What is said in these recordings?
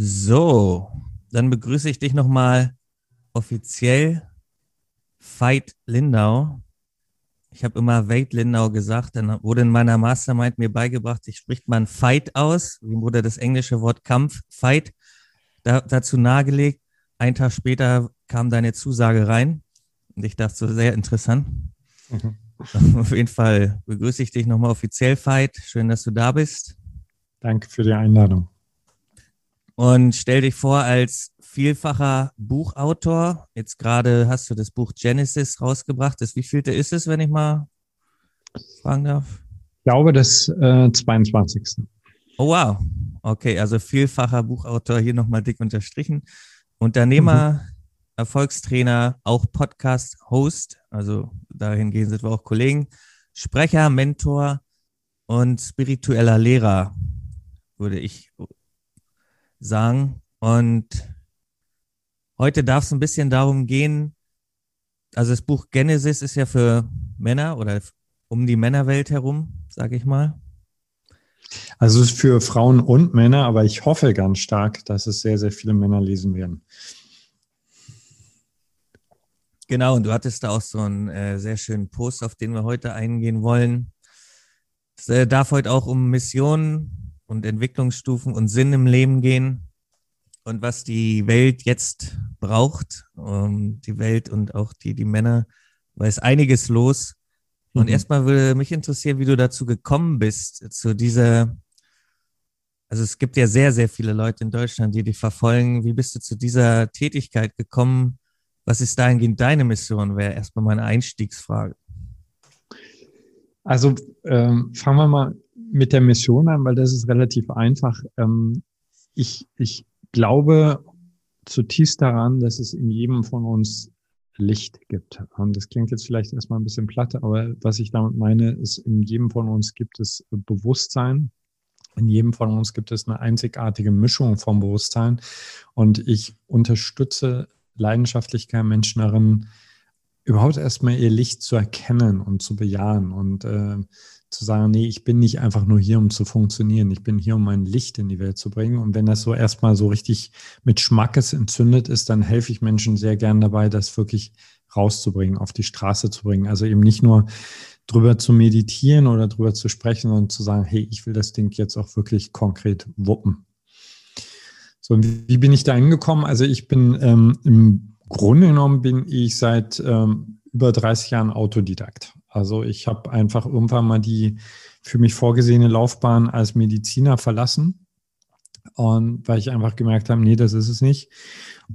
So, dann begrüße ich dich nochmal offiziell. Veit Lindau. Ich habe immer Veit Lindau gesagt, dann wurde in meiner Mastermind mir beigebracht, ich spricht man Fight aus, wie wurde das englische Wort Kampf, Fight, da, dazu nahegelegt. Ein Tag später kam deine Zusage rein und ich dachte so, sehr interessant. Mhm. Auf jeden Fall begrüße ich dich nochmal offiziell, Veit. Schön, dass du da bist. Danke für die Einladung. Und stell dich vor als vielfacher Buchautor. Jetzt gerade hast du das Buch Genesis rausgebracht. Das wievielte ist es, wenn ich mal fragen darf? Ich glaube, das äh, 22. Oh wow. Okay, also vielfacher Buchautor hier nochmal dick unterstrichen. Unternehmer, mhm. Erfolgstrainer, auch Podcast-Host, also dahingehend sind wir auch Kollegen, Sprecher, Mentor und spiritueller Lehrer, würde ich sagen. Und heute darf es ein bisschen darum gehen, also das Buch Genesis ist ja für Männer oder um die Männerwelt herum, sage ich mal. Also es ist für Frauen und Männer, aber ich hoffe ganz stark, dass es sehr, sehr viele Männer lesen werden. Genau, und du hattest da auch so einen äh, sehr schönen Post, auf den wir heute eingehen wollen. Es äh, darf heute auch um Missionen und Entwicklungsstufen und Sinn im Leben gehen und was die Welt jetzt braucht, um die Welt und auch die, die Männer, weil es einiges los. Und mhm. erstmal würde mich interessieren, wie du dazu gekommen bist, zu dieser, also es gibt ja sehr, sehr viele Leute in Deutschland, die dich verfolgen. Wie bist du zu dieser Tätigkeit gekommen? Was ist dahingehend deine Mission? Wäre erstmal meine Einstiegsfrage. Also ähm, fangen wir mal mit der Mission an, weil das ist relativ einfach. Ähm, ich, ich glaube zutiefst daran, dass es in jedem von uns Licht gibt. Und das klingt jetzt vielleicht erstmal ein bisschen platt, aber was ich damit meine, ist, in jedem von uns gibt es Bewusstsein. In jedem von uns gibt es eine einzigartige Mischung vom Bewusstsein. Und ich unterstütze leidenschaftlich kein Menschen darin, überhaupt erstmal ihr Licht zu erkennen und zu bejahen und äh, zu sagen, nee, ich bin nicht einfach nur hier, um zu funktionieren. Ich bin hier, um mein Licht in die Welt zu bringen. Und wenn das so erstmal so richtig mit Schmackes entzündet ist, dann helfe ich Menschen sehr gern dabei, das wirklich rauszubringen, auf die Straße zu bringen. Also eben nicht nur drüber zu meditieren oder drüber zu sprechen, sondern zu sagen, hey, ich will das Ding jetzt auch wirklich konkret wuppen. So, wie, bin ich da hingekommen? Also ich bin ähm, im Grunde genommen bin ich seit ähm, über 30 Jahren Autodidakt. Also ich habe einfach irgendwann mal die für mich vorgesehene Laufbahn als Mediziner verlassen und weil ich einfach gemerkt habe, nee, das ist es nicht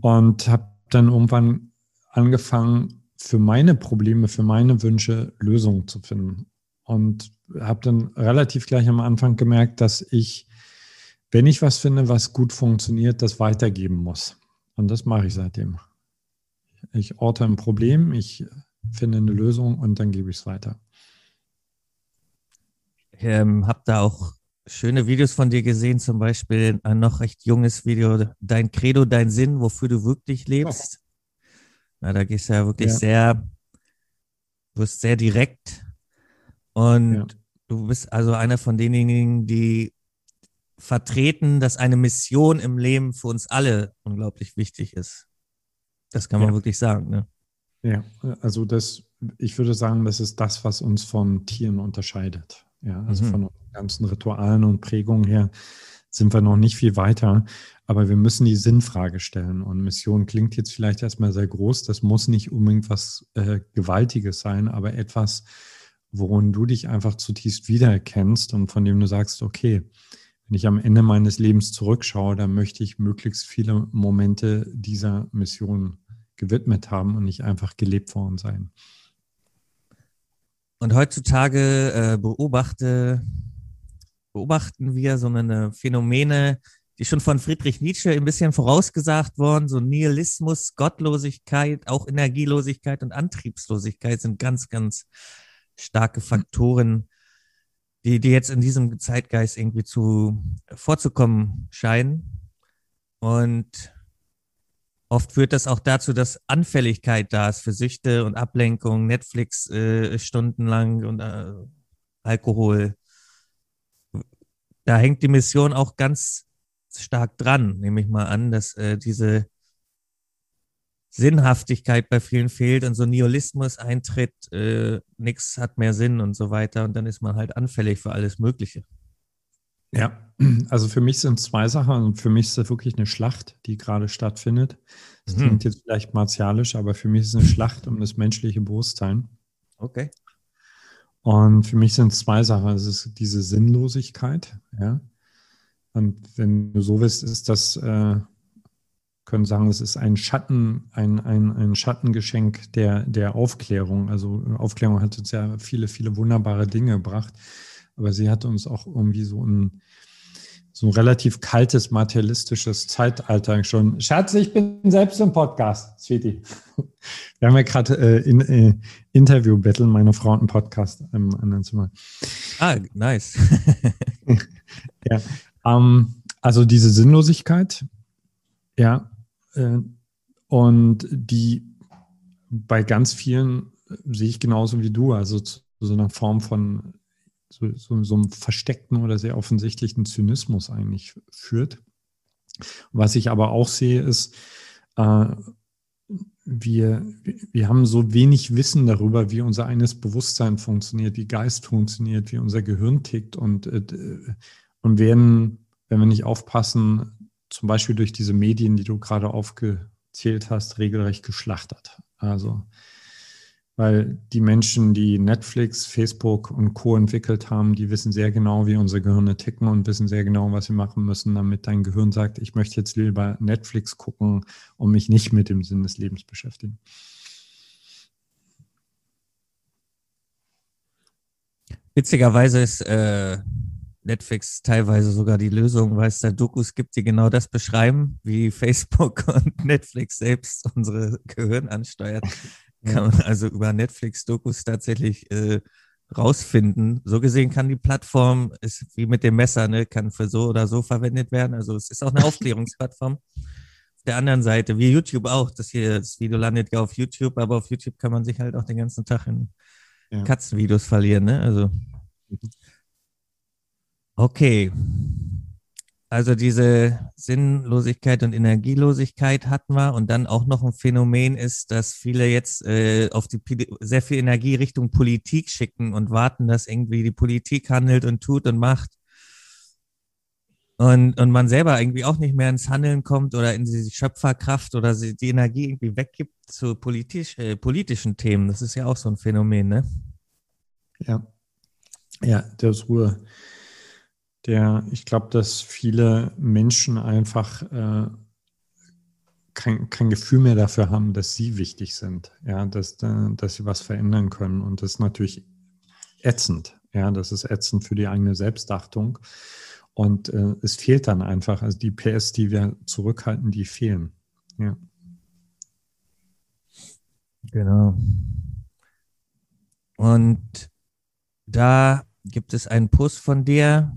und habe dann irgendwann angefangen für meine Probleme, für meine Wünsche Lösungen zu finden und habe dann relativ gleich am Anfang gemerkt, dass ich wenn ich was finde, was gut funktioniert, das weitergeben muss. Und das mache ich seitdem. Ich orte ein Problem, ich finde eine Lösung und dann gebe ich es weiter. Ich ähm, habe da auch schöne Videos von dir gesehen, zum Beispiel ein noch recht junges Video, Dein Credo, dein Sinn, wofür du wirklich lebst. Oh. Na, da gehst du ja wirklich ja. sehr, du bist sehr direkt und ja. du bist also einer von denjenigen, die vertreten, dass eine Mission im Leben für uns alle unglaublich wichtig ist. Das kann man ja. wirklich sagen. Ne? Ja, also das, ich würde sagen, das ist das, was uns von Tieren unterscheidet. Ja, also mhm. von ganzen Ritualen und Prägungen her sind wir noch nicht viel weiter, aber wir müssen die Sinnfrage stellen. Und Mission klingt jetzt vielleicht erstmal sehr groß. Das muss nicht unbedingt was äh, Gewaltiges sein, aber etwas, worin du dich einfach zutiefst wiedererkennst und von dem du sagst, okay, wenn ich am Ende meines Lebens zurückschaue, dann möchte ich möglichst viele Momente dieser Mission gewidmet haben und nicht einfach gelebt worden sein. Und heutzutage äh, beobachte, beobachten wir so eine Phänomene, die schon von Friedrich Nietzsche ein bisschen vorausgesagt worden, so Nihilismus, Gottlosigkeit, auch Energielosigkeit und Antriebslosigkeit sind ganz, ganz starke Faktoren, die, die jetzt in diesem Zeitgeist irgendwie zu vorzukommen scheinen. Und oft führt das auch dazu, dass Anfälligkeit da ist für Süchte und Ablenkung, Netflix äh, stundenlang und äh, Alkohol. Da hängt die Mission auch ganz stark dran, nehme ich mal an, dass äh, diese Sinnhaftigkeit bei vielen fehlt und so Nihilismus eintritt, äh, nichts hat mehr Sinn und so weiter und dann ist man halt anfällig für alles Mögliche. Ja, also für mich sind zwei Sachen und für mich ist das wirklich eine Schlacht, die gerade stattfindet. Das mhm. klingt jetzt vielleicht martialisch, aber für mich ist es eine Schlacht um das menschliche Bewusstsein. Okay. Und für mich sind es zwei Sachen. Es ist diese Sinnlosigkeit, ja. Und wenn du so willst, ist das äh, können sagen, es ist ein Schatten, ein, ein, ein Schattengeschenk der, der Aufklärung. Also Aufklärung hat uns ja viele, viele wunderbare Dinge gebracht, aber sie hat uns auch irgendwie so ein, so ein relativ kaltes, materialistisches Zeitalter schon. Schatz, ich bin selbst im Podcast, Sweetie. Wir haben ja gerade äh, in, äh, Interview-Battle, meine Frau hat einen Podcast im anderen Zimmer. Ah, nice. ja, ähm, also diese Sinnlosigkeit, ja, äh, und die bei ganz vielen äh, sehe ich genauso wie du, also zu so einer Form von so, so, so einem versteckten oder sehr offensichtlichen Zynismus eigentlich führt. Was ich aber auch sehe, ist, äh, wir, wir haben so wenig Wissen darüber, wie unser eines Bewusstsein funktioniert, wie Geist funktioniert, wie unser Gehirn tickt und, äh, und werden, wenn wir nicht aufpassen, zum Beispiel durch diese Medien, die du gerade aufgezählt hast, regelrecht geschlachtet. Also, weil die Menschen, die Netflix, Facebook und Co. entwickelt haben, die wissen sehr genau, wie unsere Gehirne ticken und wissen sehr genau, was sie machen müssen, damit dein Gehirn sagt, ich möchte jetzt lieber Netflix gucken und mich nicht mit dem Sinn des Lebens beschäftigen. Witzigerweise ist äh, Netflix teilweise sogar die Lösung, weil es da Dokus gibt, die genau das beschreiben, wie Facebook und Netflix selbst unsere Gehirn ansteuert. Kann man also über Netflix-Dokus tatsächlich äh, rausfinden. So gesehen kann die Plattform, ist wie mit dem Messer, ne, kann für so oder so verwendet werden. Also es ist auch eine Aufklärungsplattform. Auf der anderen Seite, wie YouTube auch, das hier, das Video landet ja auf YouTube, aber auf YouTube kann man sich halt auch den ganzen Tag in ja. Katzenvideos verlieren, ne? Also. Mhm. Okay. Also diese Sinnlosigkeit und Energielosigkeit hatten wir und dann auch noch ein Phänomen ist, dass viele jetzt äh, auf die sehr viel Energie Richtung Politik schicken und warten, dass irgendwie die Politik handelt und tut und macht und, und man selber irgendwie auch nicht mehr ins Handeln kommt oder in die Schöpferkraft oder die Energie irgendwie weggibt zu politisch, äh, politischen Themen. Das ist ja auch so ein Phänomen, ne? Ja. Ja, das Ruhe der, ich glaube, dass viele Menschen einfach äh, kein, kein Gefühl mehr dafür haben, dass sie wichtig sind, ja, dass, äh, dass sie was verändern können. Und das ist natürlich ätzend, ja, das ist ätzend für die eigene Selbstachtung. Und äh, es fehlt dann einfach, also die PS, die wir zurückhalten, die fehlen. Ja. Genau. Und da gibt es einen Post von dir,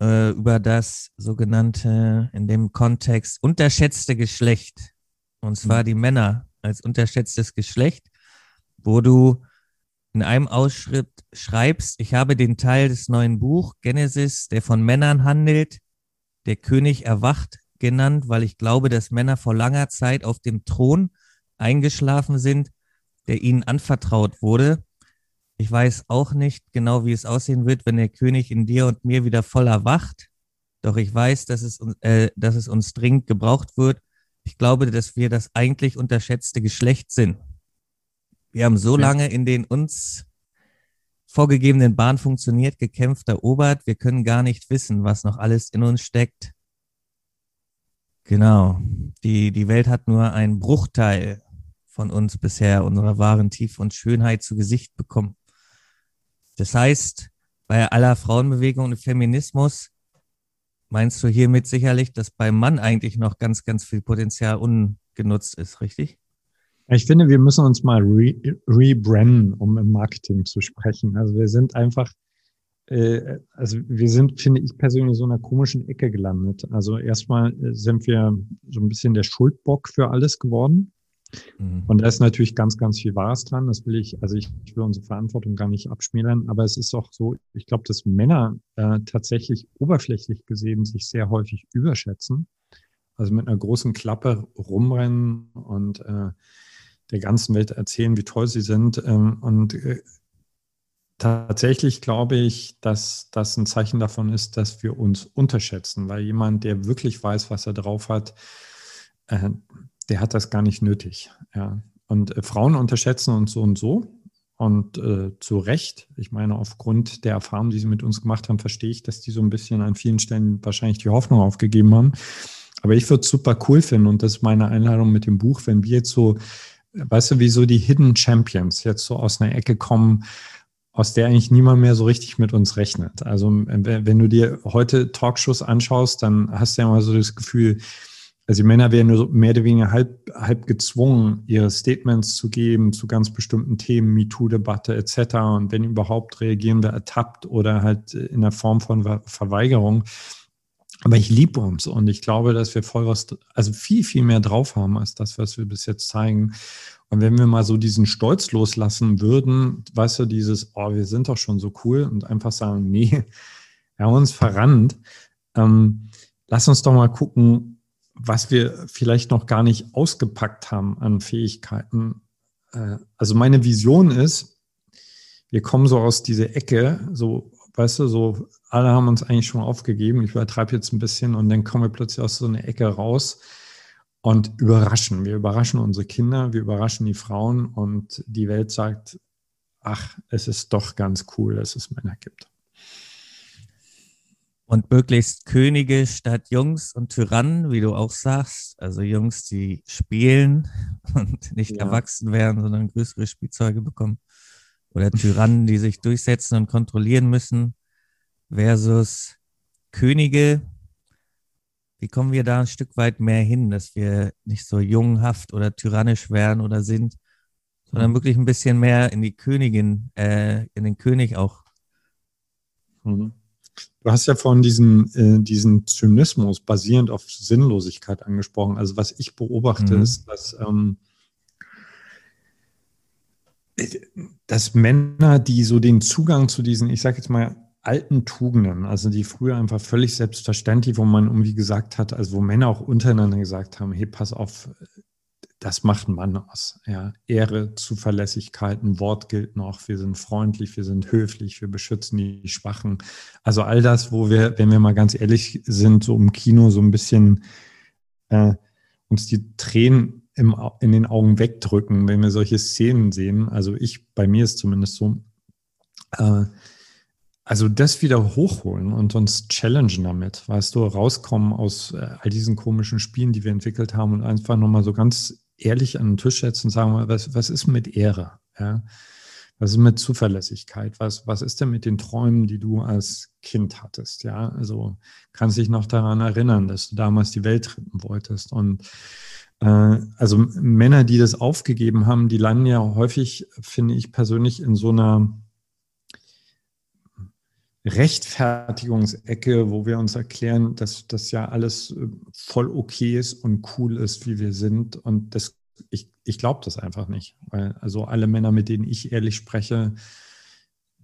äh, über das sogenannte, in dem Kontext, unterschätzte Geschlecht. Und zwar mhm. die Männer als unterschätztes Geschlecht, wo du in einem Ausschritt schreibst, ich habe den Teil des neuen Buch Genesis, der von Männern handelt, der König erwacht genannt, weil ich glaube, dass Männer vor langer Zeit auf dem Thron eingeschlafen sind, der ihnen anvertraut wurde ich weiß auch nicht genau, wie es aussehen wird, wenn der König in dir und mir wieder voll erwacht. Doch ich weiß, dass es, äh, dass es uns dringend gebraucht wird. Ich glaube, dass wir das eigentlich unterschätzte Geschlecht sind. Wir haben so lange in den uns vorgegebenen Bahnen funktioniert, gekämpft, erobert. Wir können gar nicht wissen, was noch alles in uns steckt. Genau. Die, die Welt hat nur einen Bruchteil von uns bisher unserer wahren Tiefe und Schönheit zu Gesicht bekommen. Das heißt, bei aller Frauenbewegung und Feminismus meinst du hiermit sicherlich, dass beim Mann eigentlich noch ganz, ganz viel Potenzial ungenutzt ist, richtig? Ich finde, wir müssen uns mal re rebranden, um im Marketing zu sprechen. Also wir sind einfach, äh, also wir sind, finde ich persönlich, so einer komischen Ecke gelandet. Also erstmal sind wir so ein bisschen der Schuldbock für alles geworden. Mhm. Und da ist natürlich ganz, ganz viel Wahres dran. Das will ich, also ich, will unsere Verantwortung gar nicht abschmälern, aber es ist auch so, ich glaube, dass Männer äh, tatsächlich oberflächlich gesehen sich sehr häufig überschätzen. Also mit einer großen Klappe rumrennen und äh, der ganzen Welt erzählen, wie toll sie sind. Ähm, und äh, tatsächlich glaube ich, dass das ein Zeichen davon ist, dass wir uns unterschätzen, weil jemand, der wirklich weiß, was er drauf hat, äh, der hat das gar nicht nötig. Ja. Und äh, Frauen unterschätzen uns so und so. Und äh, zu Recht, ich meine, aufgrund der Erfahrungen, die sie mit uns gemacht haben, verstehe ich, dass die so ein bisschen an vielen Stellen wahrscheinlich die Hoffnung aufgegeben haben. Aber ich würde es super cool finden und das ist meine Einladung mit dem Buch, wenn wir jetzt so, weißt du, wie so die Hidden Champions jetzt so aus einer Ecke kommen, aus der eigentlich niemand mehr so richtig mit uns rechnet. Also wenn du dir heute Talkshows anschaust, dann hast du ja immer so das Gefühl, also die Männer werden nur mehr oder weniger halb, halb gezwungen, ihre Statements zu geben zu ganz bestimmten Themen, MeToo-Debatte etc. Und wenn überhaupt, reagieren wir ertappt oder halt in der Form von Verweigerung. Aber ich liebe uns und ich glaube, dass wir voll was, also viel, viel mehr drauf haben als das, was wir bis jetzt zeigen. Und wenn wir mal so diesen Stolz loslassen würden, weißt du, dieses, oh, wir sind doch schon so cool und einfach sagen, nee, wir haben uns verrannt. Ähm, lass uns doch mal gucken, was wir vielleicht noch gar nicht ausgepackt haben an Fähigkeiten. Äh, also meine Vision ist, wir kommen so aus dieser Ecke, so, weißt du, so, alle haben uns eigentlich schon aufgegeben. Ich übertreibe jetzt ein bisschen und dann kommen wir plötzlich aus so einer Ecke raus und überraschen. Wir überraschen unsere Kinder, wir überraschen die Frauen und die Welt sagt, ach, es ist doch ganz cool, dass es Männer gibt. Und möglichst Könige statt Jungs und Tyrannen, wie du auch sagst. Also Jungs, die spielen und nicht ja. erwachsen werden, sondern größere Spielzeuge bekommen. Oder Tyrannen, die sich durchsetzen und kontrollieren müssen. Versus Könige. Wie kommen wir da ein Stück weit mehr hin, dass wir nicht so junghaft oder tyrannisch werden oder sind, sondern mhm. wirklich ein bisschen mehr in die Königin, äh, in den König auch mhm. Du hast ja vorhin diesen, äh, diesen Zynismus basierend auf Sinnlosigkeit angesprochen. Also was ich beobachte, mhm. ist, dass, ähm, dass Männer, die so den Zugang zu diesen, ich sage jetzt mal, alten Tugenden, also die früher einfach völlig selbstverständlich, wo man irgendwie gesagt hat, also wo Männer auch untereinander gesagt haben, hey, pass auf, das macht ein Mann aus. Ja. Ehre, Zuverlässigkeit, ein Wort gilt noch. Wir sind freundlich, wir sind höflich, wir beschützen die Schwachen. Also all das, wo wir, wenn wir mal ganz ehrlich sind, so im Kino so ein bisschen äh, uns die Tränen im, in den Augen wegdrücken, wenn wir solche Szenen sehen. Also ich, bei mir ist zumindest so. Äh, also das wieder hochholen und uns challengen damit, weißt du, rauskommen aus äh, all diesen komischen Spielen, die wir entwickelt haben und einfach nochmal so ganz ehrlich an den Tisch setzen und sagen, was, was ist mit Ehre? Ja? Was ist mit Zuverlässigkeit? Was, was ist denn mit den Träumen, die du als Kind hattest? Ja, also kannst dich noch daran erinnern, dass du damals die Welt retten wolltest. Und äh, also Männer, die das aufgegeben haben, die landen ja häufig, finde ich persönlich, in so einer Rechtfertigungsecke, wo wir uns erklären, dass das ja alles äh, voll okay ist und cool ist, wie wir sind. Und das, ich, ich glaube das einfach nicht. Weil also alle Männer, mit denen ich ehrlich spreche,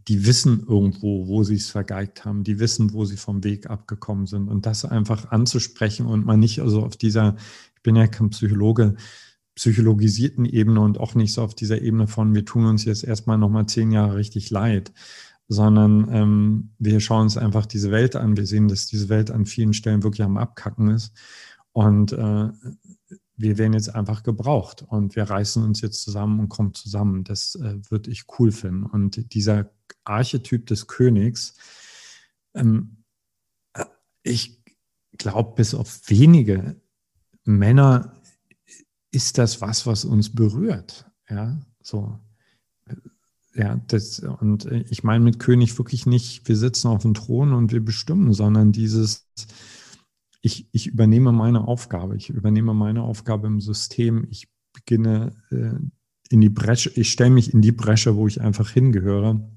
die wissen irgendwo, wo sie es vergeigt haben, die wissen, wo sie vom Weg abgekommen sind. Und das einfach anzusprechen und mal nicht also auf dieser, ich bin ja kein Psychologe, psychologisierten Ebene und auch nicht so auf dieser Ebene von, wir tun uns jetzt erstmal nochmal zehn Jahre richtig leid, sondern ähm, wir schauen uns einfach diese Welt an. Wir sehen, dass diese Welt an vielen Stellen wirklich am Abkacken ist. Und äh, wir werden jetzt einfach gebraucht und wir reißen uns jetzt zusammen und kommen zusammen. Das äh, würde ich cool finden. Und dieser Archetyp des Königs, ähm, äh, ich glaube, bis auf wenige Männer ist das was, was uns berührt. Ja, so ja, das, und ich meine mit König wirklich nicht, wir sitzen auf dem Thron und wir bestimmen, sondern dieses, ich, ich übernehme meine Aufgabe, ich übernehme meine Aufgabe im System, ich beginne äh, in die Bresche, ich stelle mich in die Bresche, wo ich einfach hingehöre.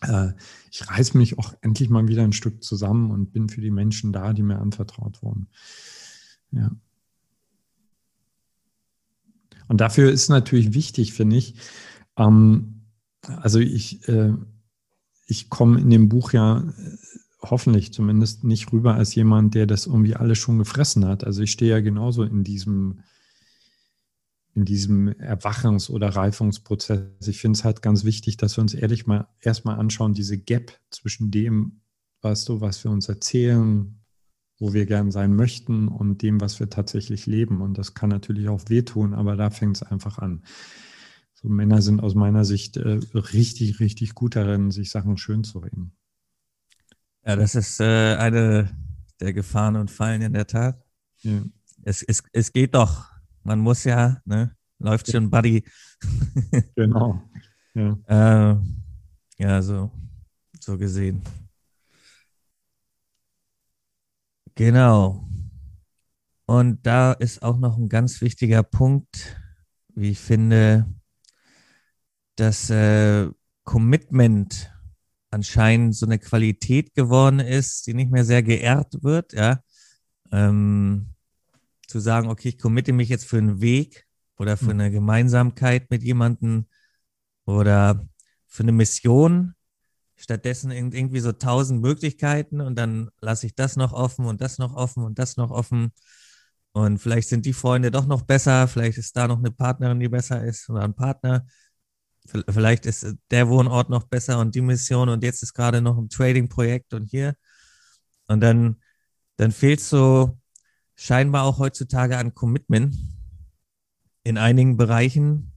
Äh, ich reiße mich auch endlich mal wieder ein Stück zusammen und bin für die Menschen da, die mir anvertraut wurden. Ja. Und dafür ist natürlich wichtig, finde ich, ähm, also ich, äh, ich komme in dem Buch ja äh, hoffentlich zumindest nicht rüber als jemand, der das irgendwie alles schon gefressen hat. Also ich stehe ja genauso in diesem, in diesem Erwachungs- oder Reifungsprozess. Ich finde es halt ganz wichtig, dass wir uns ehrlich mal erstmal anschauen, diese Gap zwischen dem, weißt du, was wir uns erzählen, wo wir gern sein möchten und dem, was wir tatsächlich leben. Und das kann natürlich auch wehtun, aber da fängt es einfach an. So Männer sind aus meiner Sicht äh, richtig, richtig gut darin, sich Sachen schön zu reden. Ja, das ist äh, eine der Gefahren und Fallen in der Tat. Ja. Es, es, es geht doch. Man muss ja, ne? Läuft schon, Buddy. genau. Ja, äh, ja so, so gesehen. Genau. Und da ist auch noch ein ganz wichtiger Punkt, wie ich finde, dass äh, Commitment anscheinend so eine Qualität geworden ist, die nicht mehr sehr geehrt wird, ja. Ähm, zu sagen, okay, ich committe mich jetzt für einen Weg oder für hm. eine Gemeinsamkeit mit jemandem oder für eine Mission. Stattdessen irgendwie so tausend Möglichkeiten und dann lasse ich das noch offen und das noch offen und das noch offen. Und vielleicht sind die Freunde doch noch besser, vielleicht ist da noch eine Partnerin, die besser ist oder ein Partner. Vielleicht ist der Wohnort noch besser und die Mission und jetzt ist gerade noch ein Trading-Projekt und hier. Und dann, dann fehlt so scheinbar auch heutzutage an Commitment in einigen Bereichen.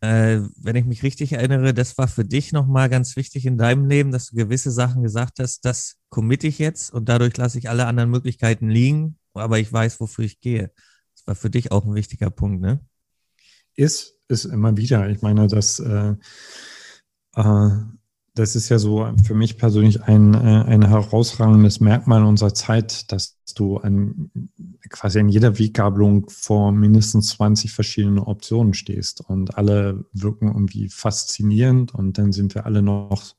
Äh, wenn ich mich richtig erinnere, das war für dich nochmal ganz wichtig in deinem Leben, dass du gewisse Sachen gesagt hast, das committe ich jetzt und dadurch lasse ich alle anderen Möglichkeiten liegen, aber ich weiß, wofür ich gehe. Das war für dich auch ein wichtiger Punkt, ne? Ist ist immer wieder. Ich meine, das, äh, äh, das ist ja so für mich persönlich ein, äh, ein herausragendes Merkmal unserer Zeit, dass du an, quasi in jeder Weggabelung vor mindestens 20 verschiedenen Optionen stehst und alle wirken irgendwie faszinierend und dann sind wir alle noch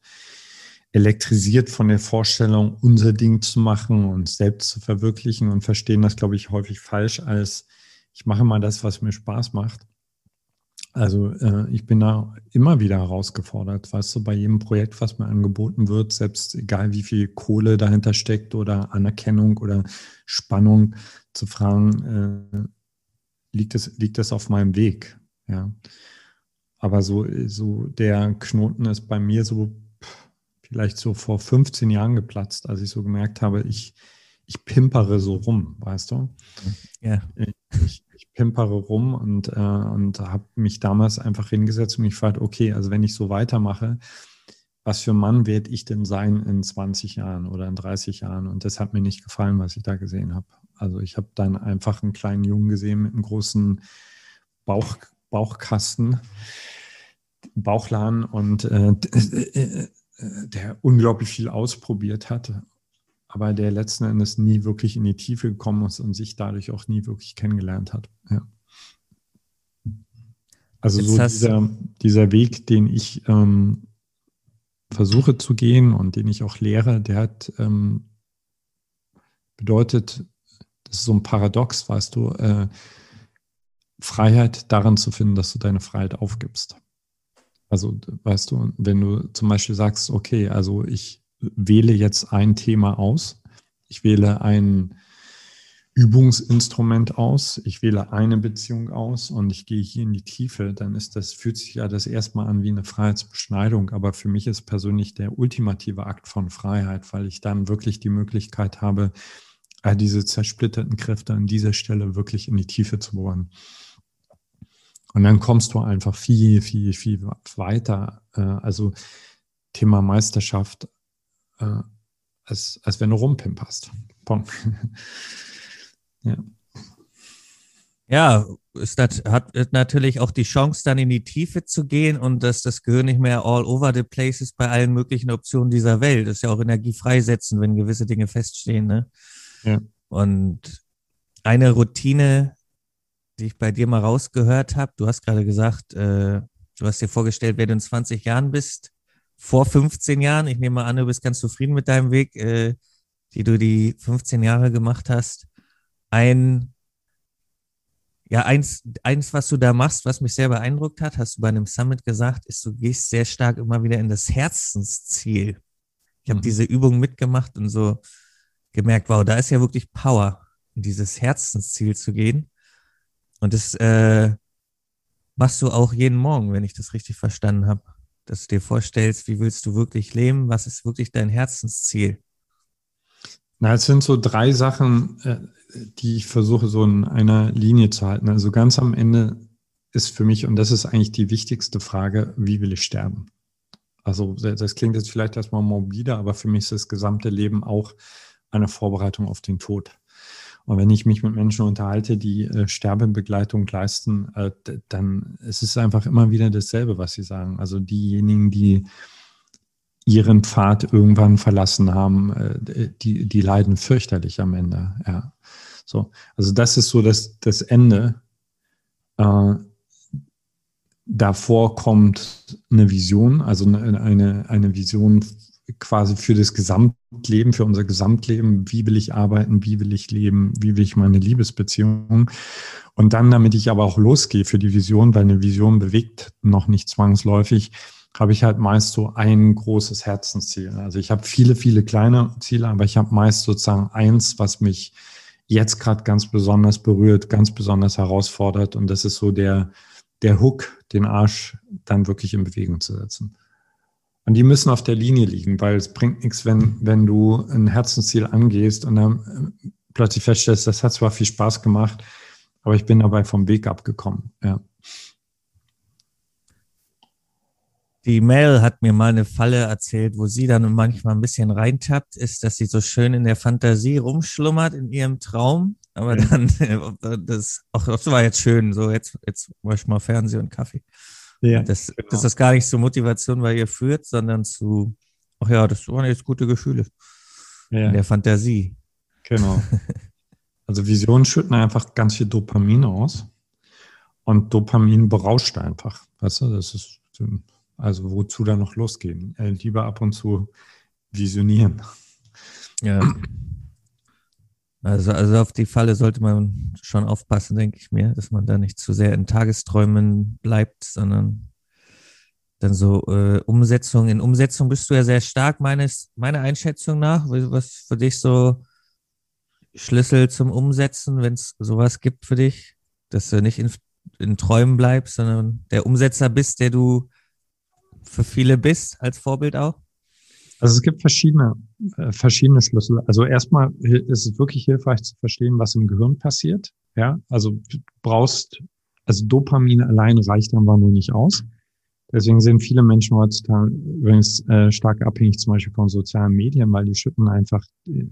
elektrisiert von der Vorstellung, unser Ding zu machen und selbst zu verwirklichen und verstehen das, glaube ich, häufig falsch als ich mache mal das, was mir Spaß macht. Also äh, ich bin da immer wieder herausgefordert, weißt du, bei jedem Projekt, was mir angeboten wird, selbst egal wie viel Kohle dahinter steckt oder Anerkennung oder Spannung, zu fragen, äh, liegt, es, liegt es auf meinem Weg? Ja. Aber so, so der Knoten ist bei mir so vielleicht so vor 15 Jahren geplatzt, als ich so gemerkt habe, ich, ich pimpere so rum, weißt du? Ja. Ich, ich pimpere rum und, äh, und habe mich damals einfach hingesetzt und mich gefragt, okay, also wenn ich so weitermache, was für Mann werde ich denn sein in 20 Jahren oder in 30 Jahren? Und das hat mir nicht gefallen, was ich da gesehen habe. Also ich habe dann einfach einen kleinen Jungen gesehen mit einem großen Bauch, Bauchkasten, Bauchladen und äh, äh, äh, der unglaublich viel ausprobiert hat aber der letzten Endes nie wirklich in die Tiefe gekommen ist und sich dadurch auch nie wirklich kennengelernt hat. Ja. Also Jetzt so dieser, dieser Weg, den ich ähm, versuche zu gehen und den ich auch lehre, der hat ähm, bedeutet, das ist so ein Paradox, weißt du, äh, Freiheit darin zu finden, dass du deine Freiheit aufgibst. Also, weißt du, wenn du zum Beispiel sagst, okay, also ich wähle jetzt ein Thema aus. Ich wähle ein Übungsinstrument aus. Ich wähle eine Beziehung aus und ich gehe hier in die Tiefe. Dann ist das, fühlt sich ja das erstmal an wie eine Freiheitsbeschneidung. Aber für mich ist persönlich der ultimative Akt von Freiheit, weil ich dann wirklich die Möglichkeit habe, all diese zersplitterten Kräfte an dieser Stelle wirklich in die Tiefe zu bohren. Und dann kommst du einfach viel, viel, viel weiter. Äh, also Thema Meisterschaft äh, als, als wenn du rumpimperst. Pong. ja. Ja, es hat natürlich auch die Chance, dann in die Tiefe zu gehen und dass das Gehirn nicht mehr all over the place ist bei allen möglichen Optionen dieser Welt. Das ist ja auch Energie freisetzen, wenn gewisse Dinge feststehen. Ne? Ja. Und eine Routine, die ich bei dir mal rausgehört habe, du hast gerade gesagt, äh, du hast dir vorgestellt, wer du in 20 Jahren bist vor 15 Jahren. Ich nehme mal an, du bist ganz zufrieden mit deinem Weg, äh, die du die 15 Jahre gemacht hast. Ein, Ja, eins, eins, was du da machst, was mich sehr beeindruckt hat, hast du bei einem Summit gesagt, ist, du gehst sehr stark immer wieder in das Herzensziel. Ich habe mhm. diese Übung mitgemacht und so gemerkt, wow, da ist ja wirklich Power, in dieses Herzensziel zu gehen. Und das äh, machst du auch jeden Morgen, wenn ich das richtig verstanden habe. Dass du dir vorstellst, wie willst du wirklich leben? Was ist wirklich dein Herzensziel? Na, es sind so drei Sachen, äh, die ich versuche so in einer Linie zu halten. Also ganz am Ende ist für mich, und das ist eigentlich die wichtigste Frage, wie will ich sterben? Also das klingt jetzt vielleicht erstmal morbide, aber für mich ist das gesamte Leben auch eine Vorbereitung auf den Tod. Und wenn ich mich mit Menschen unterhalte, die äh, Sterbebegleitung leisten, äh, dann ist es einfach immer wieder dasselbe, was sie sagen. Also diejenigen, die ihren Pfad irgendwann verlassen haben, äh, die, die leiden fürchterlich am Ende. Ja. So, also das ist so das, das Ende. Äh, davor kommt eine Vision, also eine, eine, eine Vision quasi für das Gesamtleben, für unser Gesamtleben. Wie will ich arbeiten? Wie will ich leben? Wie will ich meine Liebesbeziehung? Und dann, damit ich aber auch losgehe für die Vision, weil eine Vision bewegt noch nicht zwangsläufig, habe ich halt meist so ein großes Herzensziel. Also ich habe viele, viele kleine Ziele, aber ich habe meist sozusagen eins, was mich jetzt gerade ganz besonders berührt, ganz besonders herausfordert. Und das ist so der, der Hook, den Arsch dann wirklich in Bewegung zu setzen. Und die müssen auf der Linie liegen, weil es bringt nichts, wenn, wenn du ein Herzensziel angehst und dann äh, plötzlich feststellst, das hat zwar viel Spaß gemacht, aber ich bin dabei vom Weg abgekommen. Ja. Die Mel hat mir mal eine Falle erzählt, wo sie dann manchmal ein bisschen reintappt, ist, dass sie so schön in der Fantasie rumschlummert in ihrem Traum. Aber dann, das, auch das war jetzt schön, so jetzt, jetzt mach ich mal Fernsehen und Kaffee. Ja, das, genau. dass das gar nicht zur Motivation bei ihr führt, sondern zu, ach ja, das waren jetzt gute Gefühle ja. in der Fantasie. Genau. Also Visionen schütten einfach ganz viel Dopamin aus. Und Dopamin berauscht einfach. Weißt du, das ist, also wozu da noch losgehen? Äh, lieber ab und zu visionieren. Ja. Also, also auf die Falle sollte man schon aufpassen, denke ich mir, dass man da nicht zu sehr in Tagesträumen bleibt, sondern dann so äh, Umsetzung. In Umsetzung bist du ja sehr stark, meines, meiner Einschätzung nach. Was für dich so Schlüssel zum Umsetzen, wenn es sowas gibt für dich, dass du nicht in, in Träumen bleibst, sondern der Umsetzer bist, der du für viele bist, als Vorbild auch? Also es gibt verschiedene, äh, verschiedene Schlüssel. Also erstmal ist es wirklich hilfreich zu verstehen, was im Gehirn passiert. Ja, also du brauchst, also Dopamin allein reicht einfach nur nicht aus. Deswegen sind viele Menschen heutzutage übrigens äh, stark abhängig zum Beispiel von sozialen Medien, weil die schütten einfach, die,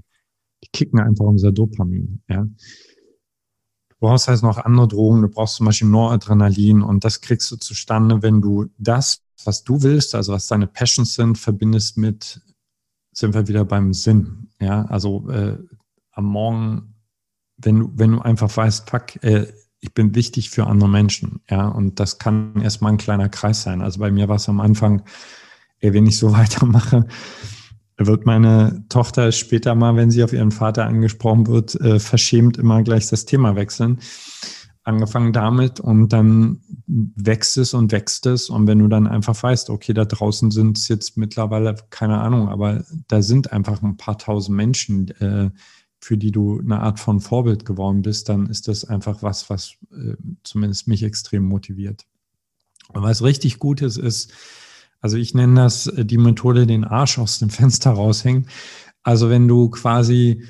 kicken einfach unser Dopamin. Ja. Du brauchst also noch andere Drogen, du brauchst zum Beispiel Noradrenalin und das kriegst du zustande, wenn du das was du willst, also was deine Passions sind, verbindest mit, sind wir wieder beim Sinn. Ja, also äh, am Morgen, wenn du, wenn du einfach weißt, fuck, äh, ich bin wichtig für andere Menschen. Ja, und das kann erstmal ein kleiner Kreis sein. Also bei mir war es am Anfang, ey, wenn ich so weitermache, wird meine Tochter später mal, wenn sie auf ihren Vater angesprochen wird, äh, verschämt immer gleich das Thema wechseln angefangen damit und dann wächst es und wächst es. Und wenn du dann einfach weißt, okay, da draußen sind es jetzt mittlerweile, keine Ahnung, aber da sind einfach ein paar tausend Menschen, äh, für die du eine Art von Vorbild geworden bist, dann ist das einfach was, was äh, zumindest mich extrem motiviert. Und was richtig gut ist, ist, also ich nenne das äh, die Methode, den Arsch aus dem Fenster raushängen. Also wenn du quasi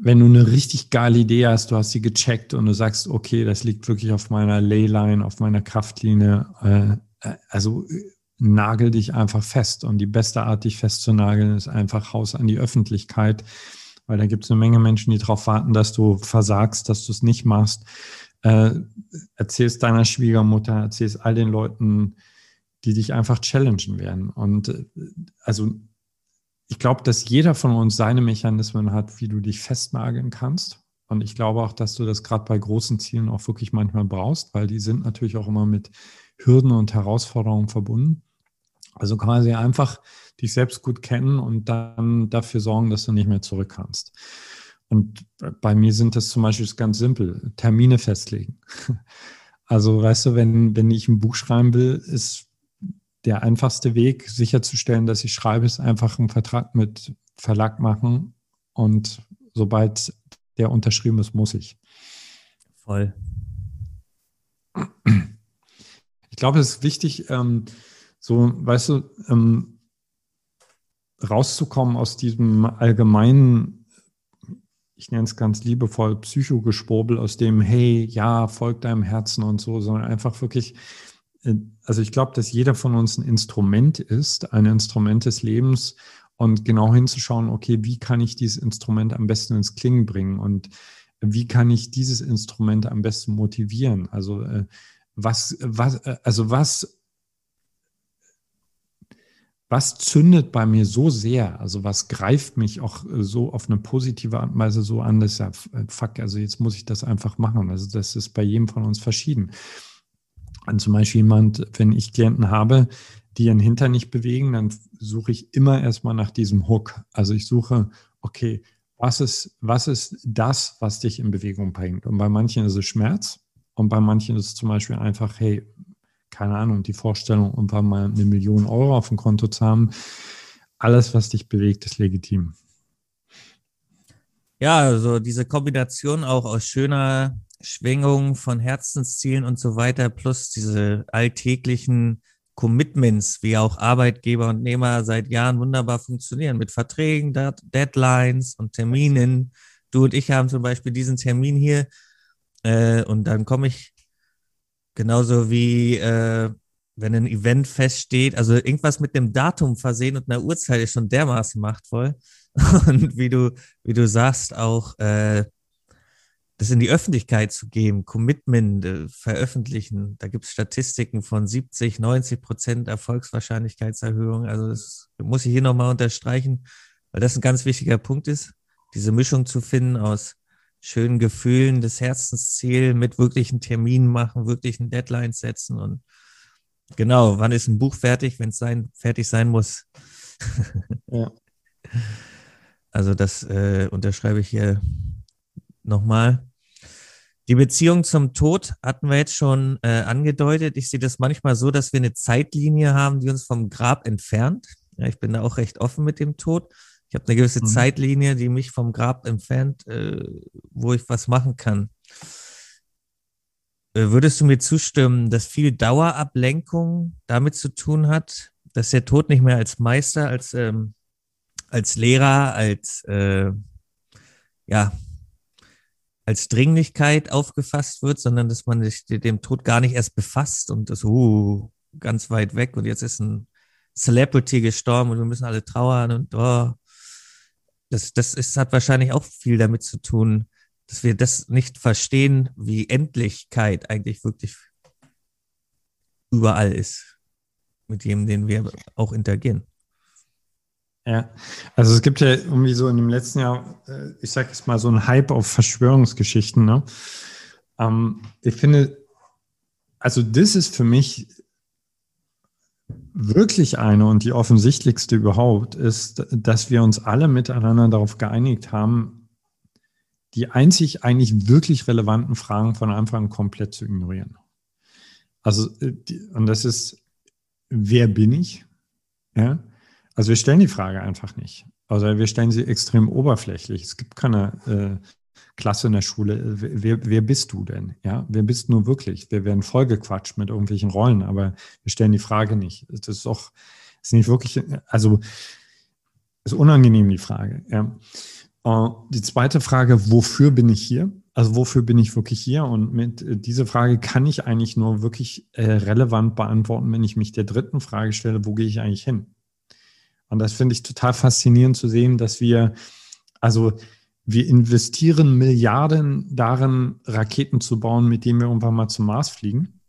wenn du eine richtig geile Idee hast, du hast sie gecheckt und du sagst, okay, das liegt wirklich auf meiner Leyline, auf meiner Kraftlinie, äh, also nagel dich einfach fest. Und die beste Art, dich festzunageln, ist einfach Haus an die Öffentlichkeit, weil da gibt es eine Menge Menschen, die darauf warten, dass du versagst, dass du es nicht machst. Äh, erzählst deiner Schwiegermutter, erzählst all den Leuten, die dich einfach challengen werden. Und äh, also ich glaube, dass jeder von uns seine Mechanismen hat, wie du dich festnageln kannst. Und ich glaube auch, dass du das gerade bei großen Zielen auch wirklich manchmal brauchst, weil die sind natürlich auch immer mit Hürden und Herausforderungen verbunden. Also quasi einfach dich selbst gut kennen und dann dafür sorgen, dass du nicht mehr zurück kannst. Und bei mir sind das zum Beispiel ganz simpel, Termine festlegen. Also weißt du, wenn, wenn ich ein Buch schreiben will, ist der einfachste Weg, sicherzustellen, dass ich schreibe, ist einfach einen Vertrag mit Verlag machen und sobald der unterschrieben ist, muss ich. Voll. Ich glaube, es ist wichtig, ähm, so, weißt du, ähm, rauszukommen aus diesem allgemeinen, ich nenne es ganz liebevoll, Psychogeschwurbel, aus dem, hey, ja, folg deinem Herzen und so, sondern einfach wirklich, also ich glaube, dass jeder von uns ein Instrument ist, ein Instrument des Lebens und genau hinzuschauen, okay, wie kann ich dieses Instrument am besten ins Klingen bringen und wie kann ich dieses Instrument am besten motivieren? Also äh, was, was, äh, also was was zündet bei mir so sehr? Also was greift mich auch äh, so auf eine positive Art und Weise so an, dass ja, fuck, also jetzt muss ich das einfach machen. Also das ist bei jedem von uns verschieden. Und zum Beispiel jemand, wenn ich Klienten habe, die ihren Hintern nicht bewegen, dann suche ich immer erstmal nach diesem Hook. Also ich suche, okay, was ist, was ist das, was dich in Bewegung bringt? Und bei manchen ist es Schmerz und bei manchen ist es zum Beispiel einfach, hey, keine Ahnung, die Vorstellung, irgendwann mal eine Million Euro auf dem Konto zu haben. Alles, was dich bewegt, ist legitim. Ja, also diese Kombination auch aus schöner Schwingung von Herzenszielen und so weiter, plus diese alltäglichen Commitments, wie auch Arbeitgeber und Nehmer seit Jahren wunderbar funktionieren, mit Verträgen, Deadlines und Terminen. Du und ich haben zum Beispiel diesen Termin hier äh, und dann komme ich Genauso wie äh, wenn ein Event feststeht, also irgendwas mit dem Datum versehen und einer Uhrzeit ist schon dermaßen machtvoll. Und wie du, wie du sagst, auch äh, das in die Öffentlichkeit zu geben, Commitment äh, veröffentlichen. Da gibt es Statistiken von 70, 90 Prozent Erfolgswahrscheinlichkeitserhöhung. Also das muss ich hier nochmal unterstreichen, weil das ein ganz wichtiger Punkt ist, diese Mischung zu finden aus schönen Gefühlen, das Herzensziel mit wirklichen Terminen machen, wirklichen Deadlines setzen und genau, wann ist ein Buch fertig, wenn es sein, fertig sein muss. ja. Also das äh, unterschreibe ich hier nochmal. Die Beziehung zum Tod hatten wir jetzt schon äh, angedeutet. Ich sehe das manchmal so, dass wir eine Zeitlinie haben, die uns vom Grab entfernt. Ja, ich bin da auch recht offen mit dem Tod. Ich habe eine gewisse mhm. Zeitlinie, die mich vom Grab entfernt, äh, wo ich was machen kann. Äh, würdest du mir zustimmen, dass viel Dauerablenkung damit zu tun hat, dass der Tod nicht mehr als Meister, als, ähm, als Lehrer, als äh, ja, als Dringlichkeit aufgefasst wird, sondern dass man sich dem Tod gar nicht erst befasst und das, uh, ganz weit weg und jetzt ist ein Celebrity gestorben und wir müssen alle trauern und oh, das, das ist, hat wahrscheinlich auch viel damit zu tun, dass wir das nicht verstehen, wie Endlichkeit eigentlich wirklich überall ist, mit jedem, den wir auch interagieren. Ja, also es gibt ja irgendwie so in dem letzten Jahr, äh, ich sage jetzt mal so ein Hype auf Verschwörungsgeschichten. Ne? Ähm, ich finde, also das ist für mich wirklich eine und die offensichtlichste überhaupt ist, dass wir uns alle miteinander darauf geeinigt haben, die einzig eigentlich wirklich relevanten Fragen von Anfang an komplett zu ignorieren. Also, äh, und das ist, wer bin ich? Ja? Also wir stellen die Frage einfach nicht. Also wir stellen sie extrem oberflächlich. Es gibt keine äh, Klasse in der Schule, wer, wer bist du denn? Ja, wer bist du wirklich? Wir werden vollgequatscht mit irgendwelchen Rollen, aber wir stellen die Frage nicht. Das ist doch, ist nicht wirklich, also ist unangenehm die Frage. Ja. Uh, die zweite Frage, wofür bin ich hier? Also wofür bin ich wirklich hier? Und mit äh, dieser Frage kann ich eigentlich nur wirklich äh, relevant beantworten, wenn ich mich der dritten Frage stelle, wo gehe ich eigentlich hin? Und das finde ich total faszinierend zu sehen, dass wir, also wir investieren Milliarden darin, Raketen zu bauen, mit denen wir irgendwann mal zum Mars fliegen.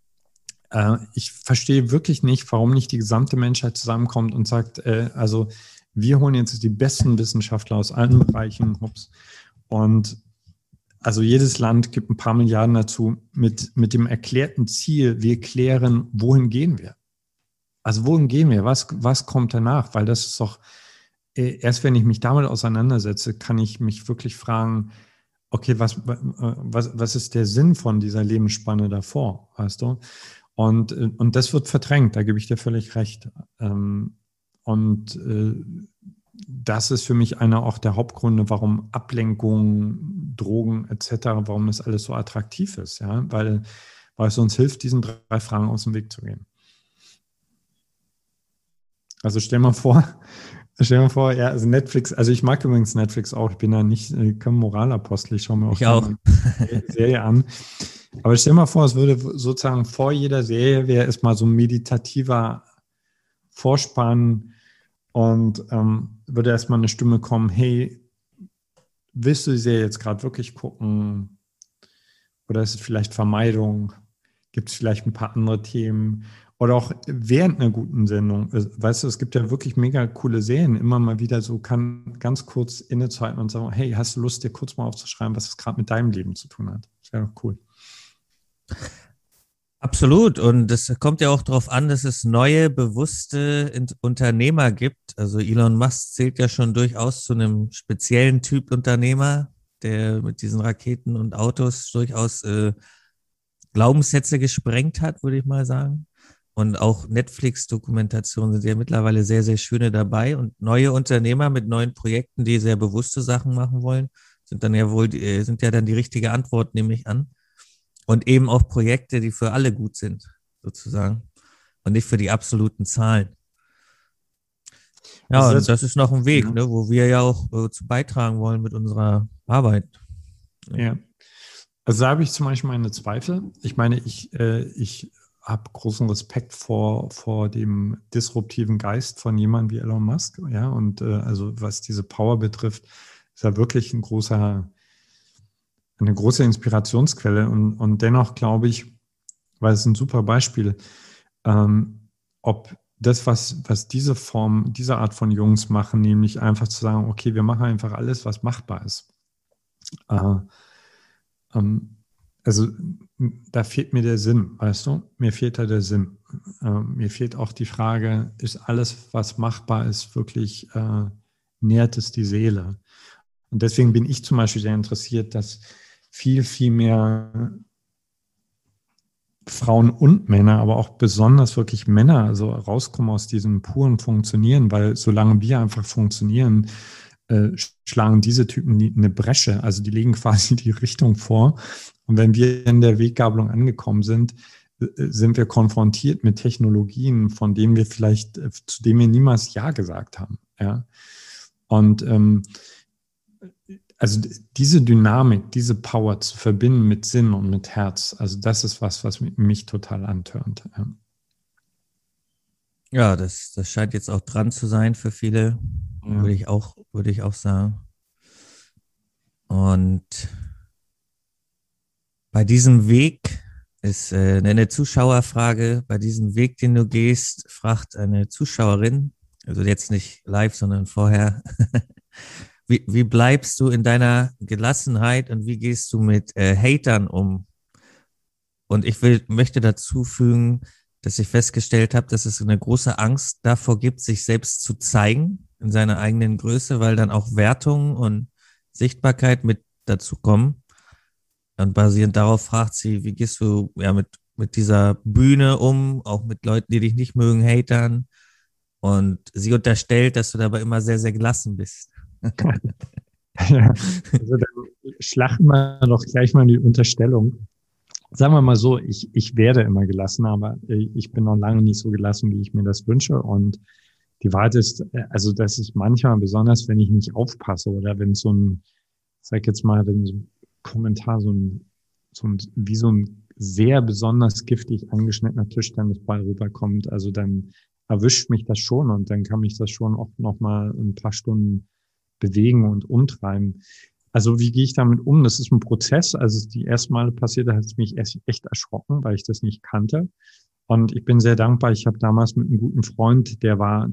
Äh, ich verstehe wirklich nicht, warum nicht die gesamte Menschheit zusammenkommt und sagt, äh, also wir holen jetzt die besten Wissenschaftler aus allen Bereichen, hups, und also jedes Land gibt ein paar Milliarden dazu mit, mit dem erklärten Ziel, wir klären, wohin gehen wir? Also wohin gehen wir? Was, was kommt danach? Weil das ist doch, äh, erst wenn ich mich damit auseinandersetze, kann ich mich wirklich fragen, okay, was, was, was ist der Sinn von dieser Lebensspanne davor, weißt du? Und, äh, und das wird verdrängt, da gebe ich dir völlig recht. Ähm, und äh, das ist für mich einer auch der Hauptgründe, warum Ablenkung, Drogen etc., warum das alles so attraktiv ist, ja, weil, weil es uns hilft, diesen drei Fragen aus dem Weg zu gehen. Also stell mal vor, stell mal vor, ja, also Netflix, also ich mag übrigens Netflix auch, ich bin da nicht äh, kein Moralapostel, ich schaue mir auch, auch. die Serie an. Aber stell mal vor, es würde sozusagen vor jeder Serie wäre erstmal so ein meditativer Vorspann und ähm, würde erstmal eine Stimme kommen, hey, willst du die Serie jetzt gerade wirklich gucken? Oder ist es vielleicht Vermeidung? Gibt es vielleicht ein paar andere Themen? Oder auch während einer guten Sendung. Äh, weißt du, es gibt ja wirklich mega coole Serien. Immer mal wieder so kann ganz kurz innezuhalten und sagen, hey, hast du Lust, dir kurz mal aufzuschreiben, was es gerade mit deinem Leben zu tun hat? Das wäre doch cool. Absolut. Und es kommt ja auch darauf an, dass es neue, bewusste Unternehmer gibt. Also Elon Musk zählt ja schon durchaus zu einem speziellen Typ Unternehmer, der mit diesen Raketen und Autos durchaus äh, Glaubenssätze gesprengt hat, würde ich mal sagen. Und auch Netflix-Dokumentationen sind ja mittlerweile sehr, sehr schöne dabei. Und neue Unternehmer mit neuen Projekten, die sehr bewusste Sachen machen wollen, sind dann ja wohl, äh, sind ja dann die richtige Antwort, nehme ich an. Und eben auch Projekte, die für alle gut sind, sozusagen. Und nicht für die absoluten Zahlen. Ja, also das, das ist noch ein Weg, ja. ne, wo wir ja auch äh, zu beitragen wollen mit unserer Arbeit. Ja. Also da habe ich zum Beispiel meine Zweifel. Ich meine, ich, äh, ich habe großen Respekt vor, vor dem disruptiven Geist von jemandem wie Elon Musk. Ja, und äh, also was diese Power betrifft, ist er wirklich ein großer eine große Inspirationsquelle. Und, und dennoch glaube ich, weil es ein super Beispiel, ähm, ob das, was, was diese Form, diese Art von Jungs machen, nämlich einfach zu sagen, okay, wir machen einfach alles, was machbar ist. Äh, ähm, also da fehlt mir der Sinn, weißt du? Mir fehlt da der Sinn. Äh, mir fehlt auch die Frage, ist alles, was machbar ist, wirklich, äh, nährt es die Seele? Und deswegen bin ich zum Beispiel sehr interessiert, dass viel, viel mehr Frauen und Männer, aber auch besonders wirklich Männer, also rauskommen aus diesem puren Funktionieren, weil solange wir einfach funktionieren, äh, schlagen diese Typen eine Bresche, also die legen quasi die Richtung vor. Und wenn wir in der Weggabelung angekommen sind, äh, sind wir konfrontiert mit Technologien, von denen wir vielleicht, äh, zu denen wir niemals Ja gesagt haben. Ja. Und ähm, also diese Dynamik, diese Power zu verbinden mit Sinn und mit Herz, also das ist was, was mich total antörnt. Ja, ja das, das scheint jetzt auch dran zu sein für viele, ja. würde ich auch, würde ich auch sagen. Und bei diesem Weg ist äh, eine Zuschauerfrage. Bei diesem Weg, den du gehst, fragt eine Zuschauerin, also jetzt nicht live, sondern vorher, Wie, wie bleibst du in deiner Gelassenheit und wie gehst du mit äh, Hatern um? Und ich will, möchte dazu fügen, dass ich festgestellt habe, dass es eine große Angst davor gibt, sich selbst zu zeigen in seiner eigenen Größe, weil dann auch Wertung und Sichtbarkeit mit dazu kommen. Und basierend darauf fragt sie, wie gehst du ja mit, mit dieser Bühne um, auch mit Leuten, die dich nicht mögen, Hatern. Und sie unterstellt, dass du dabei immer sehr, sehr gelassen bist ja, also dann schlachten wir doch gleich mal die Unterstellung. Sagen wir mal so, ich, ich werde immer gelassen, aber ich bin noch lange nicht so gelassen, wie ich mir das wünsche. Und die Wahrheit ist, also das ist manchmal besonders, wenn ich nicht aufpasse oder wenn so ein, sag jetzt mal, wenn so Kommentar so ein, so ein, wie so ein sehr besonders giftig angeschnittener Tischtennisball rüberkommt, also dann erwischt mich das schon und dann kann mich das schon auch noch mal ein paar Stunden bewegen und umtreiben. Also wie gehe ich damit um? Das ist ein Prozess. Also die ersten Male passierte, hat es mich echt erschrocken, weil ich das nicht kannte. Und ich bin sehr dankbar. Ich habe damals mit einem guten Freund, der war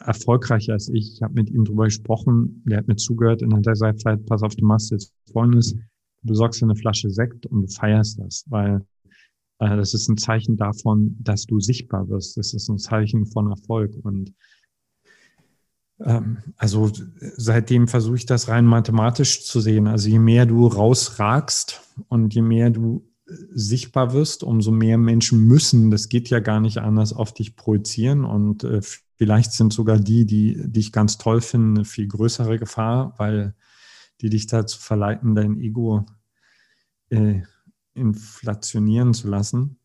erfolgreicher als ich. Ich habe mit ihm drüber gesprochen. Der hat mir zugehört und hat gesagt, pass auf, du machst jetzt Folgendes. Du besorgst dir eine Flasche Sekt und du feierst das, weil äh, das ist ein Zeichen davon, dass du sichtbar wirst. Das ist ein Zeichen von Erfolg. Und Ähm, also seitdem versuche ich das rein mathematisch zu sehen. Also je mehr du rausragst und je mehr du äh, sichtbar wirst, umso mehr Menschen müssen, das geht ja gar nicht anders, auf dich projizieren. Und äh, vielleicht sind sogar die, die dich ganz toll finden, eine viel größere Gefahr, weil die dich dazu verleiten, dein Ego äh, inflationieren zu lassen.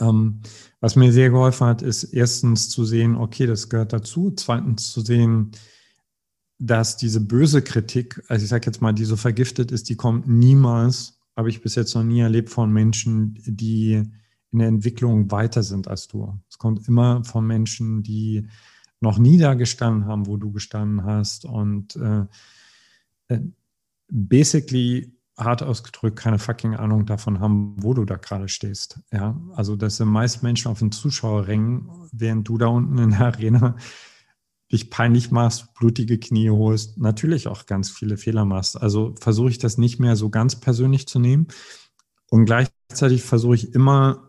Ähm, was mir sehr geholfen hat, ist erstens zu sehen, okay, das gehört dazu. Zweitens zu sehen, dass diese böse Kritik, also ich sage jetzt mal, die so vergiftet ist, die kommt niemals, habe ich bis jetzt noch nie erlebt von Menschen, die in der Entwicklung weiter sind als du. Es kommt immer von Menschen, die noch nie da gestanden haben, wo du gestanden hast und äh, äh basically hart ausgedrückt keine fucking Ahnung davon haben, wo du da gerade stehst. Ja, also das sind meist Menschen auf den Zuschauerrängen, während du da unten in der Arena dich peinlich machst, blutige Knie holst, natürlich auch ganz viele Fehler machst. Also versuche ich das nicht mehr so ganz persönlich zu nehmen. Und gleichzeitig versuche ich immer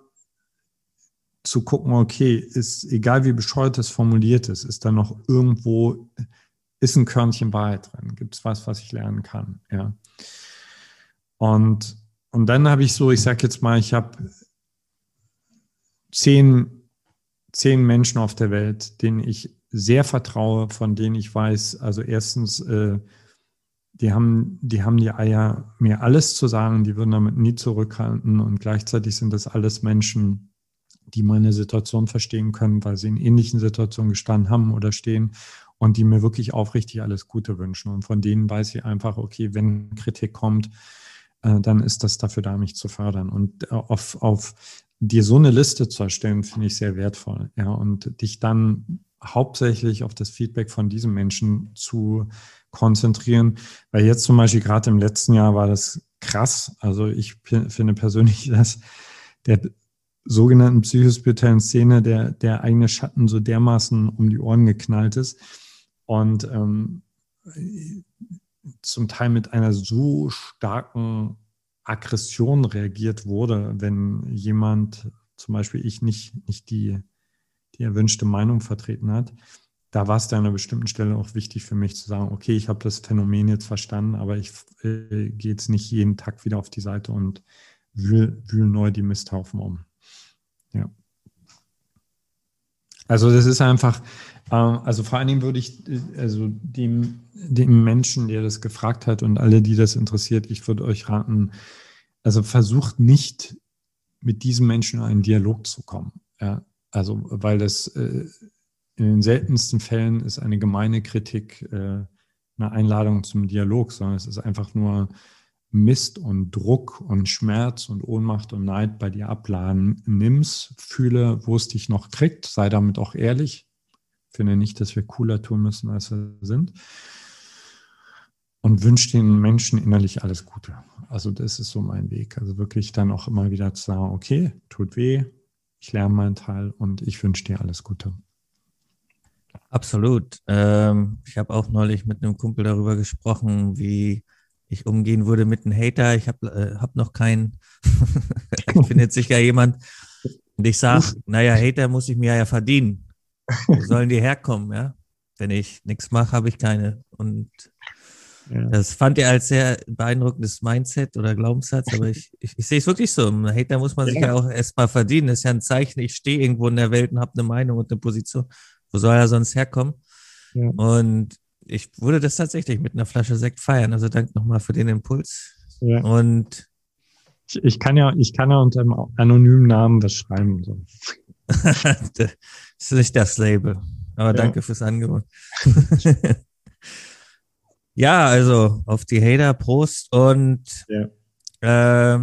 zu gucken, okay, ist egal wie bescheuert es formuliert ist, ist da noch irgendwo, ist ein Körnchen Wahrheit drin? Gibt es was, was ich lernen kann? Ja. Und, und dann habe ich so, ich sage jetzt mal, ich habe zehn, zehn Menschen auf der Welt, denen ich sehr vertraue, von denen ich weiß, also erstens, äh, die haben, die haben die Eier, mir alles zu sagen, die würden damit nie zurückhalten und gleichzeitig sind das alles Menschen, die meine Situation verstehen können, weil sie in ähnlichen Situationen gestanden haben oder stehen und die mir wirklich aufrichtig alles Gute wünschen. Und von denen weiß ich einfach, okay, wenn Kritik kommt, äh, dann ist das dafür da, mich zu fördern. Und äh, auf, auf dir so eine Liste zu erstellen, finde ich sehr wertvoll. Ja, und dich dann hauptsächlich auf das Feedback von diesen Menschen zu konzentrieren. Weil jetzt zum Beispiel gerade im letzten Jahr war das krass. Also ich finde persönlich, dass der sogenannten psychospirituellen Szene der, der eigene Schatten so dermaßen um die Ohren geknallt ist. Und ähm, zum Teil mit einer so starken Aggression reagiert wurde, wenn jemand, zum Beispiel ich, nicht, nicht die, die erwünschte Meinung vertreten hat. Da war es dann an einer bestimmten Stelle auch wichtig für mich zu sagen, okay, ich habe das Phänomen jetzt verstanden, aber ich äh, gehe jetzt nicht jeden Tag wieder auf die Seite und wühl, wühl neu die Misthaufen um. Ja. Also das ist einfach, ähm, also vor allen Dingen würde ich, äh, also dem, dem Menschen, der das gefragt hat und alle, die das interessiert, ich würde euch raten, also versucht nicht mit diesem Menschen in einen Dialog zu kommen. Ja, also weil das äh, in den seltensten Fällen ist eine gemeine Kritik äh, eine Einladung zum Dialog, sondern es ist einfach nur Mist und Druck und Schmerz und Ohnmacht und Neid bei dir abladen. Nimm's, fühle, wo es dich noch kriegt, sei damit auch ehrlich, finde nicht, dass wir cooler tun müssen, als wir sind. Und wünsche den Menschen innerlich alles Gute. Also das ist so mein Weg. Also wirklich dann auch immer wieder zu sagen, okay, tut weh, ich lerne meinen Teil und ich wünsche dir alles Gute. Absolut. Ähm, ich habe auch neulich mit einem Kumpel darüber gesprochen, wie ich umgehen würde mit einem Hater. Ich habe äh, hab noch keinen. ich findet sich ja jemand. Und ich sage, naja, Hater muss ich mir ja verdienen. Wo sollen die herkommen, ja? Wenn ich nichts mache, habe ich keine. Und ja. das fand er als sehr beeindruckendes Mindset oder Glaubenssatz, aber ich, ich, ich sehe es wirklich so. Ein Hater muss man ja. sich ja auch erstmal verdienen. Das ist ja ein Zeichen, ich stehe irgendwo in der Welt und habe eine Meinung und eine Position. Wo soll er sonst herkommen? Ja. Und ich würde das tatsächlich mit einer Flasche Sekt feiern. Also danke nochmal für den Impuls. Ja. Und ich, ich, kann ja, ich kann ja unter einem anonymen Namen was schreiben. So. das ist nicht das Label. Aber ja. danke fürs Angebot. ja, also auf die Hater, Prost. Und ja. äh,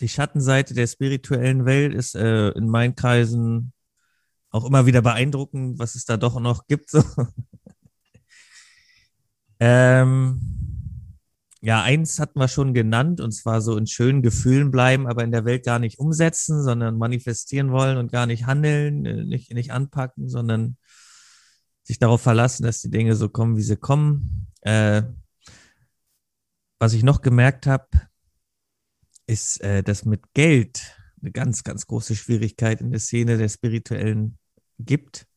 die Schattenseite der spirituellen Welt ist äh, in meinen Kreisen auch immer wieder beeindruckend, was es da doch noch gibt. So. Ähm, ja, eins hatten wir schon genannt, und zwar so in schönen Gefühlen bleiben, aber in der Welt gar nicht umsetzen, sondern manifestieren wollen und gar nicht handeln, äh, nicht, nicht anpacken, sondern sich darauf verlassen, dass die Dinge so kommen, wie sie kommen. Äh, was ich noch gemerkt habe, ist, äh, dass mit Geld eine ganz, ganz große Schwierigkeit in der Szene der Spirituellen gibt.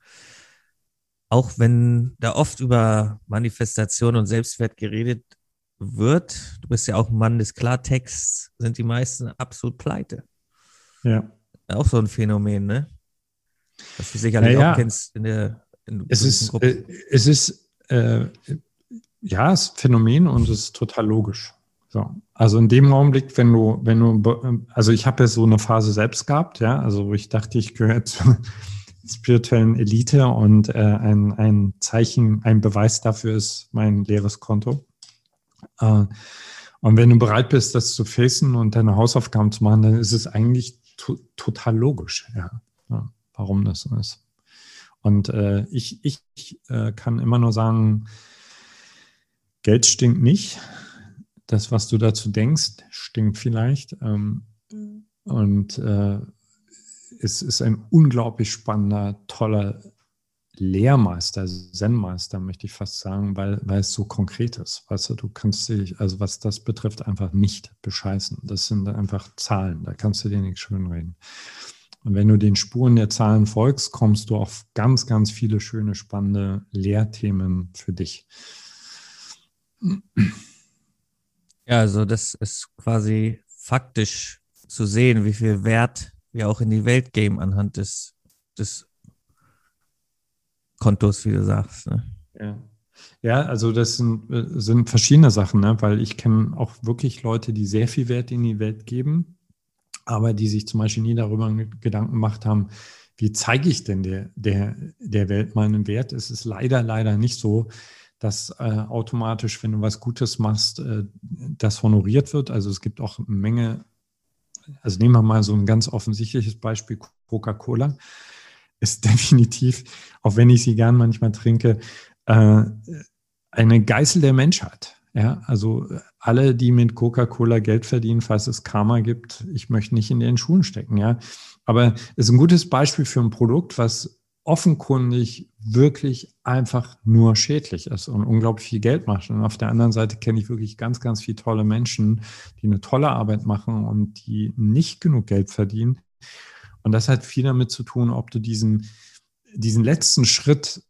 Auch wenn da oft über Manifestation und Selbstwert geredet wird, du bist ja auch ein Mann des Klartexts, sind die meisten absolut pleite. Ja. Auch so ein Phänomen, ne? Was du sicherlich naja, auch kennst in der in es ist, äh, es ist äh, ja, es ist Phänomen und es ist total logisch. So. Also in dem Augenblick, wenn du, wenn du, also ich habe ja so eine Phase selbst gehabt, ja, also wo ich dachte, ich gehöre zur spirituellen Elite und äh, ein, ein Zeichen, ein Beweis dafür ist mein leeres Konto. Äh, und wenn du bereit bist, das zu facen und deine Hausaufgaben zu machen, dann ist es eigentlich to total logisch, ja, ja, warum das so ist. Und äh, ich, ich äh, kann immer nur sagen, Geld stinkt nicht. Das, was du dazu denkst, stinkt vielleicht. Ähm, mhm. Und äh, es ist ein unglaublich spannender, toller Lehrmeister, Zen-Meister, möchte ich fast sagen, weil, weil es so konkret ist. Weißt du, du kannst dich, also was das betrifft, einfach nicht bescheißen. Das sind einfach Zahlen, da kannst du dir nichts schönreden. Und wenn du den Spuren der Zahlen folgst, kommst du auf ganz, ganz viele schöne, spannende Lehrthemen für dich. Ja, also das ist quasi faktisch zu sehen, wie viel Wert wir auch in die Welt geben anhand des, des Kontos, wie du sagst. Ne? Ja. Ja, also das sind, sind verschiedene Sachen, ne? weil ich kenne auch wirklich Leute, die sehr viel Wert in die Welt geben, aber die sich zum Beispiel nie darüber Gedanken gemacht haben, wie zeige ich denn der, der, der Welt meinen Wert? Es ist leider, leider nicht so, dass äh, automatisch, wenn du was Gutes machst, äh, das honoriert wird. Also es gibt auch eine Menge, also nehmen wir mal so ein ganz offensichtliches Beispiel, Coca-Cola ist definitiv, auch wenn ich sie gern manchmal trinke, äh, eine Geißel der Menschheit. Ja, also alle, die mit Coca-Cola Geld verdienen, falls es Karma gibt, ich möchte nicht in den Schuhen stecken, ja. Aber es ist ein gutes Beispiel für ein Produkt, was offenkundig wirklich einfach nur schädlich ist und unglaublich viel Geld macht. Und auf der anderen Seite kenne ich wirklich ganz, ganz viele tolle Menschen, die eine tolle Arbeit machen und die nicht genug Geld verdienen. Und das hat viel damit zu tun, ob du diesen, diesen letzten Schritt,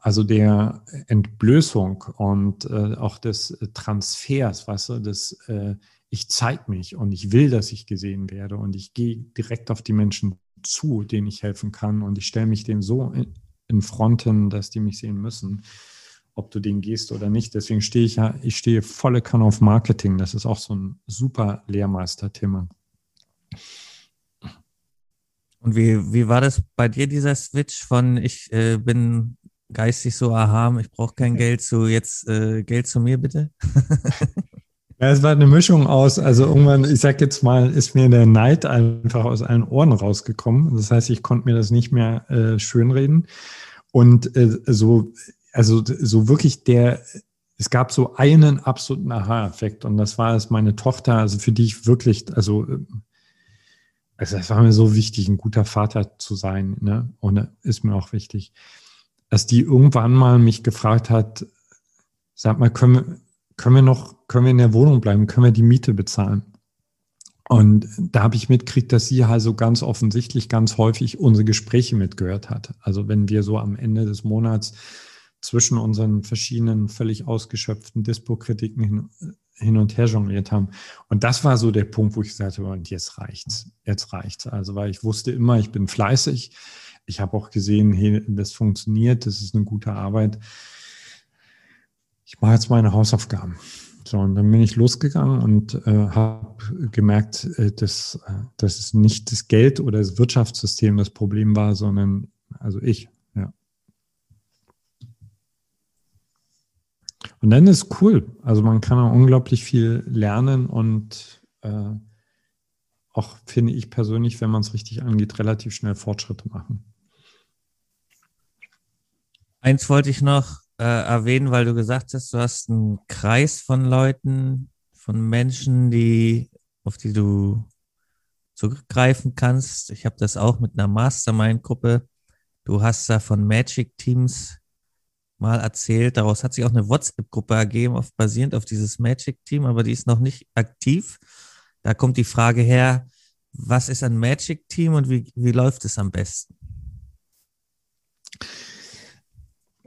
also der Entblößung und äh, auch des Transfers, weißt du, des äh, ich zeige mich und ich will, dass ich gesehen werde und ich gehe direkt auf die Menschen zu, denen ich helfen kann und ich stelle mich denen so in, in Fronten, dass die mich sehen müssen, ob du den gehst oder nicht. Deswegen stehe ich ja, ich stehe volle Kanne auf Marketing. Das ist auch so ein super Lehrmeister-Thema. Und wie, wie war das bei dir, dieser Switch von ich äh, bin geistig so erhaben, ich brauche kein Geld zu jetzt äh, Geld zu mir bitte? Ja, es war eine Mischung aus, also irgendwann, ich sag jetzt mal, ist mir der Neid einfach aus allen Ohren rausgekommen. Das heißt, ich konnte mir das nicht mehr äh, schönreden. Und äh, so, also so wirklich der, es gab so einen absoluten Aha-Effekt und das war es meine Tochter, also für die ich wirklich, also, also es war mir so wichtig, ein guter Vater zu sein, ne? Und ist mir auch wichtig, dass die irgendwann mal mich gefragt hat, sag mal, können wir, können wir noch, können wir in der Wohnung bleiben, können wir die Miete bezahlen? Und da habe ich mitgekriegt, dass sie also ganz offensichtlich ganz häufig unsere Gespräche mitgehört hat. Also wenn wir so am Ende des Monats zwischen unseren verschiedenen völlig ausgeschöpften Dispo-Kritiken hin, hin, und her jongliert haben. Und das war so der Punkt, wo ich sagte, und jetzt reicht's, jetzt reicht's. Also weil ich wusste immer, ich bin fleißig. Ich habe auch gesehen, hey, das funktioniert, das ist eine gute Arbeit ich mache jetzt meine Hausaufgaben. So, und dann bin ich losgegangen und äh, habe gemerkt, äh, dass, äh, dass es nicht das Geld oder das Wirtschaftssystem das Problem war, sondern also ich. Ja. Und dann ist cool. Also man kann auch unglaublich viel lernen und äh, auch finde ich persönlich, wenn man es richtig angeht, relativ schnell Fortschritte machen. Eins wollte ich noch äh, erwähnen, weil du gesagt hast, du hast einen Kreis von Leuten, von Menschen, die, auf die du zurückgreifen kannst. Ich habe das auch mit einer Mastermind-Gruppe. Du hast da von Magic Teams mal erzählt. Daraus hat sich auch eine WhatsApp-Gruppe ergeben, auf, basierend auf dieses Magic-Team, aber die ist noch nicht aktiv. Da kommt die Frage her, was ist ein Magic-Team und wie, wie läuft es am besten?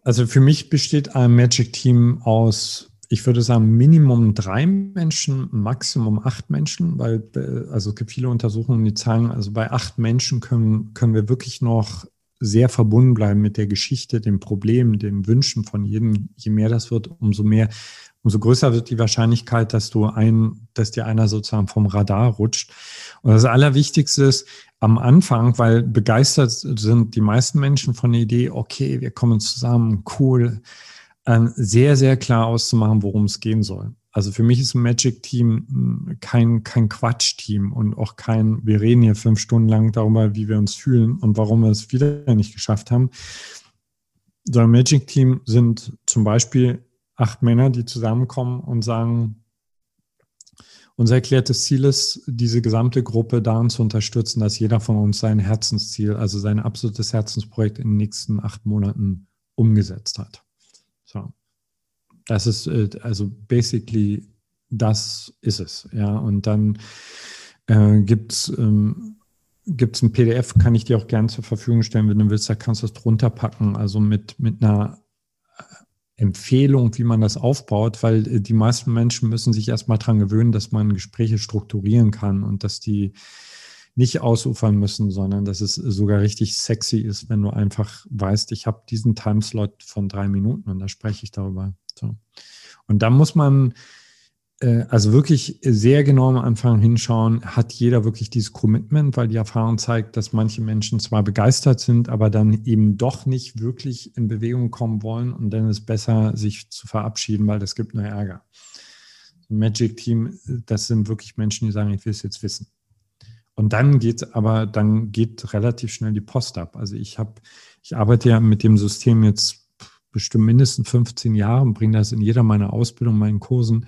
Also für mich besteht ein Magic Team aus, ich würde sagen, Minimum drei Menschen, Maximum acht Menschen, weil äh, also es gibt viele Untersuchungen, die zeigen, also bei acht Menschen können, können wir wirklich noch sehr verbunden bleiben mit der Geschichte, dem Problem, den Wünschen von jedem. Je mehr das wird, umso mehr, umso größer wird die Wahrscheinlichkeit, dass du ein, dass dir einer sozusagen vom Radar rutscht. Und das Allerwichtigste ist am Anfang, weil begeistert sind die meisten Menschen von der Idee, okay, wir kommen zusammen, cool, sehr, sehr klar auszumachen, worum es gehen soll. Also für mich ist ein Magic-Team hm, kein, kein Quatsch-Team und auch kein, wir reden hier fünf Stunden lang darüber, wie wir uns fühlen und warum wir es wieder nicht geschafft haben. So ein Magic-Team sind zum Beispiel acht Männer, die zusammenkommen und sagen, unser erklärtes Ziel ist, diese gesamte Gruppe darin zu unterstützen, dass jeder von uns sein Herzensziel, also sein absolutes Herzensprojekt in den nächsten acht Monaten umgesetzt hat. So. Das ist äh, also basically das ist es. Ja, und dann äh, gibt es ähm, ein PDF, kann ich dir auch gerne zur Verfügung stellen, wenn du willst, da kannst du es drunter packen, also mit, mit einer Empfehlung, wie man das aufbaut, weil äh, die meisten Menschen müssen sich erstmal daran gewöhnen, dass man Gespräche strukturieren kann und dass die nicht ausufern müssen, sondern dass es sogar richtig sexy ist, wenn du einfach weißt, ich habe diesen Timeslot von drei Minuten und da spreche ich darüber. So. Und da muss man also wirklich sehr genau am Anfang hinschauen, hat jeder wirklich dieses Commitment, weil die Erfahrung zeigt, dass manche Menschen zwar begeistert sind, aber dann eben doch nicht wirklich in Bewegung kommen wollen und dann ist es besser, sich zu verabschieden, weil das gibt nur Ärger. Magic Team, das sind wirklich Menschen, die sagen, ich will es jetzt wissen. Und dann geht aber, dann geht relativ schnell die Post ab. Also ich habe, ich arbeite ja mit dem System jetzt bestimmt mindestens 15 Jahre und bringe das in jeder meiner Ausbildung, meinen Kursen.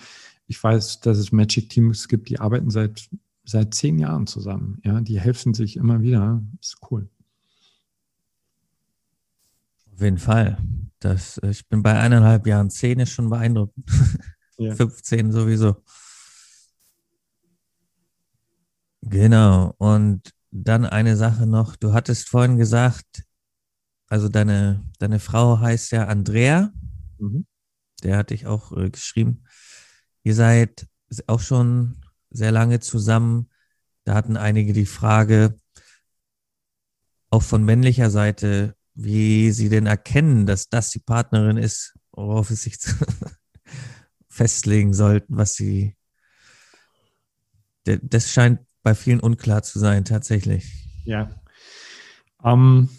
Ich weiß, dass es Magic Teams gibt, die arbeiten seit, seit zehn Jahren zusammen. Ja, die helfen sich immer wieder. Das ist cool. Auf jeden Fall. Das, ich bin bei eineinhalb Jahren, zehn ist schon beeindruckend. Ja. 15 sowieso. Genau. Und dann eine Sache noch. Du hattest vorhin gesagt, also deine, deine Frau heißt ja Andrea. Mhm. Der hatte ich auch äh, geschrieben. Ihr seid auch schon sehr lange zusammen. Da hatten einige die Frage, auch von männlicher Seite, wie sie denn erkennen, dass das die Partnerin ist, worauf sie sich festlegen sollten, was sie. Das scheint bei vielen unklar zu sein, tatsächlich. Ja. Ähm,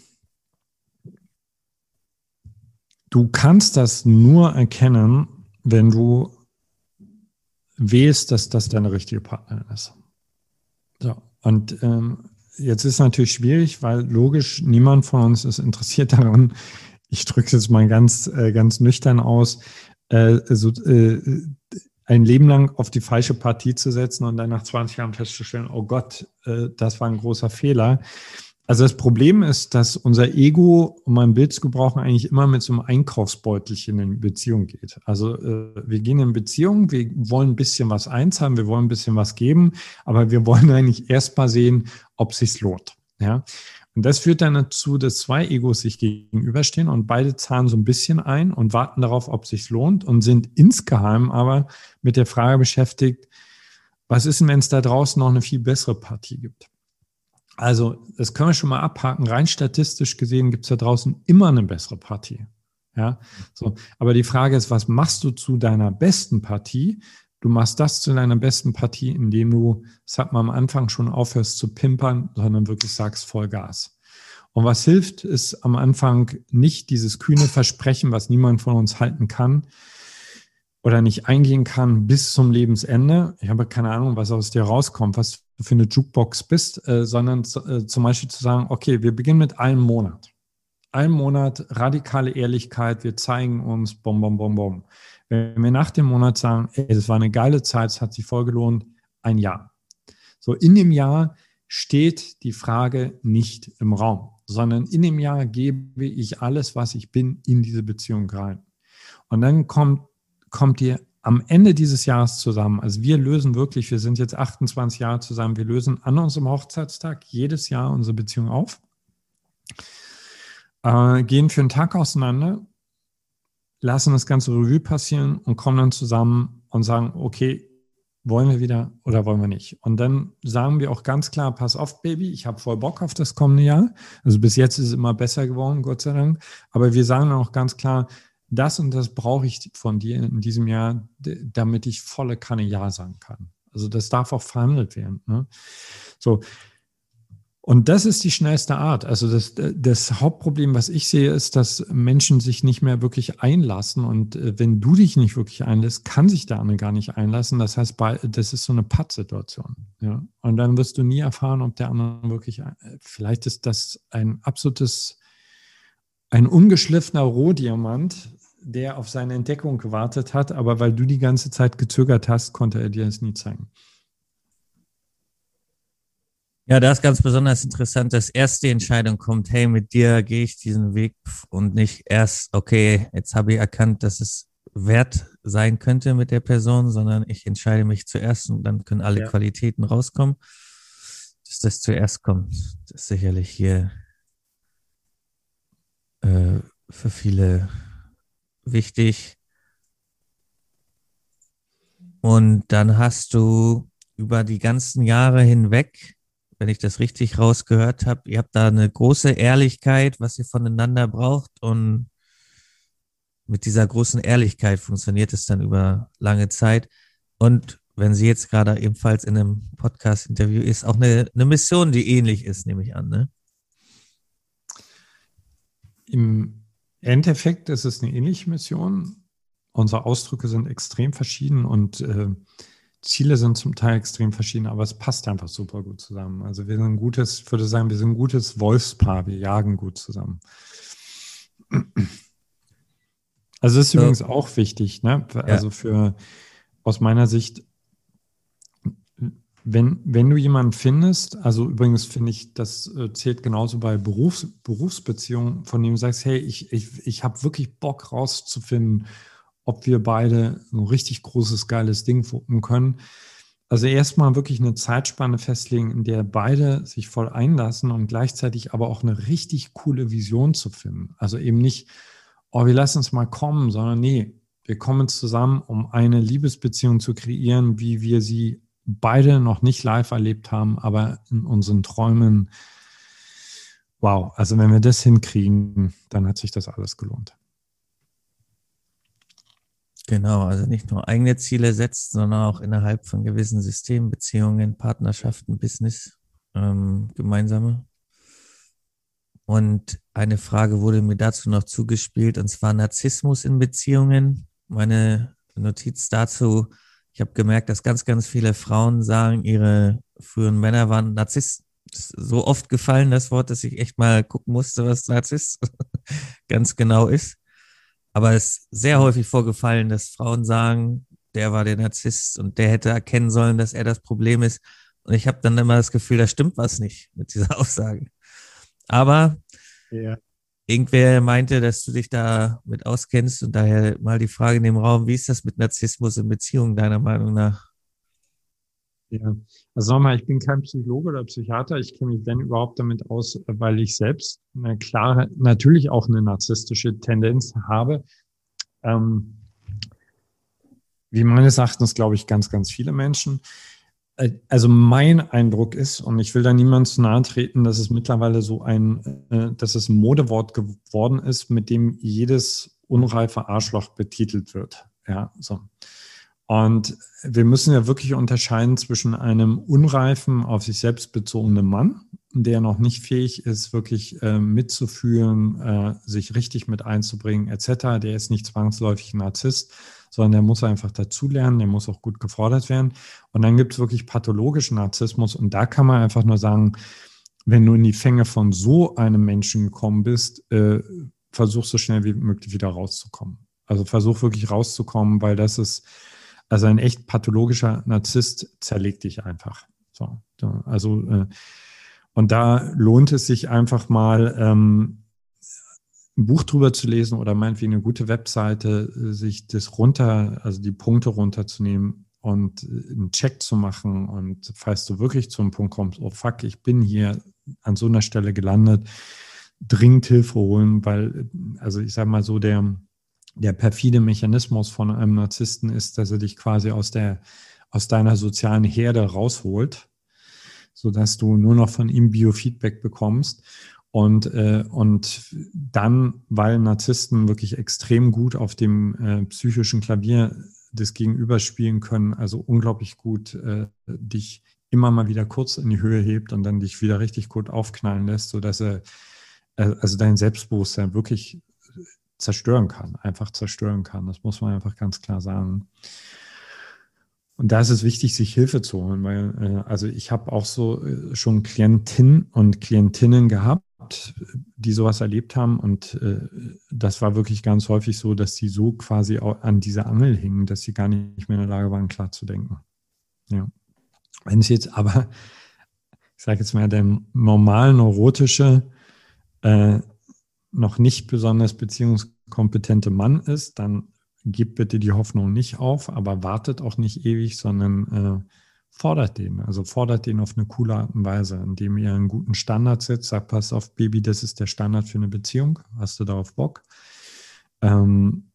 du kannst das nur erkennen, wenn du wählst, dass das deine richtige Partnerin ist. So. Und ähm, jetzt ist es natürlich schwierig, weil logisch niemand von uns ist interessiert daran. Ich drücke es jetzt mal ganz, äh, ganz nüchtern aus. Äh, so, äh, ein Leben lang auf die falsche Partie zu setzen und dann nach 20 Jahren festzustellen, oh Gott, äh, das war ein großer Fehler. Also das Problem ist, dass unser Ego, um ein Bild zu gebrauchen, eigentlich immer mit so einem Einkaufsbeutelchen in Beziehung geht. Also äh, wir gehen in Beziehung, wir wollen ein bisschen was einzahlen, wir wollen ein bisschen was geben, aber wir wollen eigentlich erst mal sehen, ob es sich lohnt. Ja? Und das führt dann dazu, dass zwei Egos sich gegenüberstehen und beide zahlen so ein bisschen ein und warten darauf, ob es sich lohnt und sind insgeheim aber mit der Frage beschäftigt, was ist denn, wenn es da draußen noch eine viel bessere Partie gibt? Also, das können wir schon mal abhaken. Rein statistisch gesehen gibt es da draußen immer eine bessere Partie. Ja, so. Aber die Frage ist, was machst du zu deiner besten Partie? Du machst das zu deiner besten Partie, indem du, das hat man am Anfang schon aufhörst zu pimpern, sondern wirklich sagst Vollgas. Und was hilft, ist am Anfang nicht dieses kühne Versprechen, was niemand von uns halten kann oder nicht eingehen kann bis zum Lebensende. Ich habe keine Ahnung, was aus dir rauskommt, was du für eine Jukebox bist, äh, sondern äh, zum Beispiel zu sagen, okay, wir beginnen mit einem Monat. Ein Monat radikale Ehrlichkeit, wir zeigen uns, bom, bom, bom, bom. Wenn wir nach dem Monat sagen, ey, das war eine geile Zeit, es hat sich voll gelohnt, ein Jahr. So in dem Jahr steht die Frage nicht im Raum, sondern in dem Jahr gebe ich alles, was ich bin, in diese Beziehung rein. Und dann kommt, kommt ihr am Ende dieses Jahres zusammen. Also wir lösen wirklich, wir sind jetzt 28 Jahre zusammen, wir lösen an unserem Hochzeitstag jedes Jahr unsere Beziehung auf, äh, gehen für einen Tag auseinander lassen das ganze Revue passieren und kommen dann zusammen und sagen, okay, wollen wir wieder oder wollen wir nicht? Und dann sagen wir auch ganz klar, pass auf, Baby, ich habe voll Bock auf das kommende Jahr. Also bis jetzt ist es immer besser geworden, Gott sei Dank. Aber wir sagen auch ganz klar, das und das brauche ich von dir in diesem Jahr, damit ich volle Kanne Ja sagen kann. Also das darf auch verhandelt werden. Ne? So, und das ist die schnellste Art. Also das, das Hauptproblem, was ich sehe, ist, dass Menschen sich nicht mehr wirklich einlassen. Und äh, wenn du dich nicht wirklich einlässt, kann sich der andere gar nicht einlassen. Das heißt, das ist so eine Pattsituation. Ja? Und dann wirst du nie erfahren, ob der andere wirklich, äh, vielleicht ist das ein absolutes, ein ungeschliffener Rohdiamant, der auf seine Entdeckung gewartet hat. Aber weil du die ganze Zeit gezögert hast, konnte er dir das nie zeigen. Ja, da ist ganz besonders interessant, dass erst die Entscheidung kommt, hey, mit dir gehe ich diesen Weg und nicht erst, okay, jetzt habe ich erkannt, dass es wert sein könnte mit der Person, sondern ich entscheide mich zuerst und dann können alle ja. Qualitäten rauskommen. Dass das zuerst kommt, das ist sicherlich hier äh, für viele wichtig. Und dann hast du über die ganzen Jahre hinweg wenn ich das richtig rausgehört habe. Ihr habt da eine große Ehrlichkeit, was ihr voneinander braucht und mit dieser großen Ehrlichkeit funktioniert es dann über lange Zeit. Und wenn sie jetzt gerade ebenfalls in einem Podcast-Interview ist, auch eine, eine Mission, die ähnlich ist, nehme ich an. Ne? Im Endeffekt ist es eine ähnliche Mission. Unsere Ausdrücke sind extrem verschieden und äh, Ziele sind zum Teil extrem verschieden, aber es passt einfach super gut zusammen. Also wir sind ein gutes, ich würde sagen, wir sind ein gutes Wolfspaar, wir jagen gut zusammen. Also das ist übrigens auch wichtig, ne? Also für aus meiner Sicht, wenn, wenn du jemanden findest, also übrigens finde ich, das äh, zählt genauso bei Berufs, Berufsbeziehungen, von dem du sagst, hey, ich, ich, ich habe wirklich Bock rauszufinden, ob wir beide ein richtig großes, geiles Ding wuppen können. Also erstmal wirklich eine Zeitspanne festlegen, in der beide sich voll einlassen und gleichzeitig aber auch eine richtig coole Vision zu finden. Also eben nicht, oh, wir lassen uns mal kommen, sondern nee, wir kommen zusammen, um eine Liebesbeziehung zu kreieren, wie wir sie beide noch nicht live erlebt haben, aber in unseren Träumen. Wow, also wenn wir das hinkriegen, dann hat sich das alles gelohnt. Genau, also nicht nur eigene Ziele setzt, sondern auch innerhalb von gewissen Systemen, Beziehungen, Partnerschaften, Business, ähm, gemeinsame. Und eine Frage wurde mir dazu noch zugespielt, und zwar Narzissmus in Beziehungen. Meine Notiz dazu, ich habe gemerkt, dass ganz, ganz viele Frauen sagen, ihre früheren Männer waren Narzissten. So oft gefallen das Wort, dass ich echt mal gucken musste, was Narzisst ganz genau ist. Aber es ist sehr häufig vorgefallen, dass Frauen sagen, der war der Narzisst und der hätte erkennen sollen, dass er das Problem ist. Und ich habe dann immer das Gefühl, da stimmt was nicht mit dieser Aussage. Aber ja. Irgendwer meinte, dass du dich da mit auskennst und daher mal die Frage in dem Raum, wie ist das mit Narzissmus in Beziehungen deiner Meinung nach? Ja, also nochmal, ich bin kein Psychologe oder Psychiater. Ich kenne mich, wenn überhaupt, damit aus, weil ich selbst eine klare, natürlich auch eine narzisstische Tendenz habe. Ähm, wie meines Erachtens, glaube ich, ganz, ganz viele Menschen. Äh, also mein Eindruck ist, und ich will da niemand zu nahe treten, dass es mittlerweile so ein, äh, dass es ein Modewort geworden ist, mit dem jedes unreife Arschloch betitelt wird. Ja, so. Und wir müssen ja wirklich unterscheiden zwischen einem unreifen, auf sich selbst bezogenen Mann, der noch nicht fähig ist, wirklich äh, mitzufühlen, äh, sich richtig mit einzubringen, etc. Der ist nicht zwangsläufig Narzisst, sondern der muss einfach dazulernen, der muss auch gut gefordert werden. Und dann gibt es wirklich pathologischen Narzissmus und da kann man einfach nur sagen, wenn du in die Fänge von so einem Menschen gekommen bist, äh, versuch so schnell wie möglich wieder rauszukommen. Also versuch wirklich rauszukommen, weil das ist also ein echt pathologischer Narzisst zerlegt dich einfach. So, also äh, und da lohnt es sich einfach mal ähm, ein Buch drüber zu lesen oder meinetwegen eine gute Webseite, äh, sich das runter, also die Punkte runterzunehmen und äh, einen Check zu machen. Und falls du wirklich zum Punkt kommst, oh fuck, ich bin hier an so einer Stelle gelandet, dringend Hilfe holen, weil, also ich sage mal so, der der perfide Mechanismus von einem Narzissten ist, dass er dich quasi aus der, aus deiner sozialen Herde rausholt, sodass du nur noch von ihm Biofeedback bekommst. Und, äh, und dann, weil Narzissten wirklich extrem gut auf dem äh, psychischen Klavier des Gegenübers spielen können, also unglaublich gut äh, dich immer mal wieder kurz in die Höhe hebt und dann dich wieder richtig gut aufknallen lässt, sodass er äh, also dein Selbstbewusstsein wirklich zerstören kann, einfach zerstören kann. Das muss man einfach ganz klar sagen. Und da ist es wichtig, sich Hilfe zu holen, weil äh, also ich habe auch so äh, schon Klientinnen und Klientinnen gehabt, die sowas erlebt haben und äh, das war wirklich ganz häufig so, dass sie so quasi an dieser Angel hingen, dass sie gar nicht mehr in der Lage waren, klar zu denken. Ja. Wenn es jetzt aber, ich sage jetzt mal, der normal neurotische äh, noch nicht besonders beziehungskompetente Mann ist, dann gib bitte die Hoffnung nicht auf, aber wartet auch nicht ewig, sondern äh, fordert den. Also fordert den auf eine coole Art und Weise, indem ihr einen guten Standard setzt, sagt, pass auf, Baby, das ist der Standard für eine Beziehung. Hast du darauf Bock? Ähm,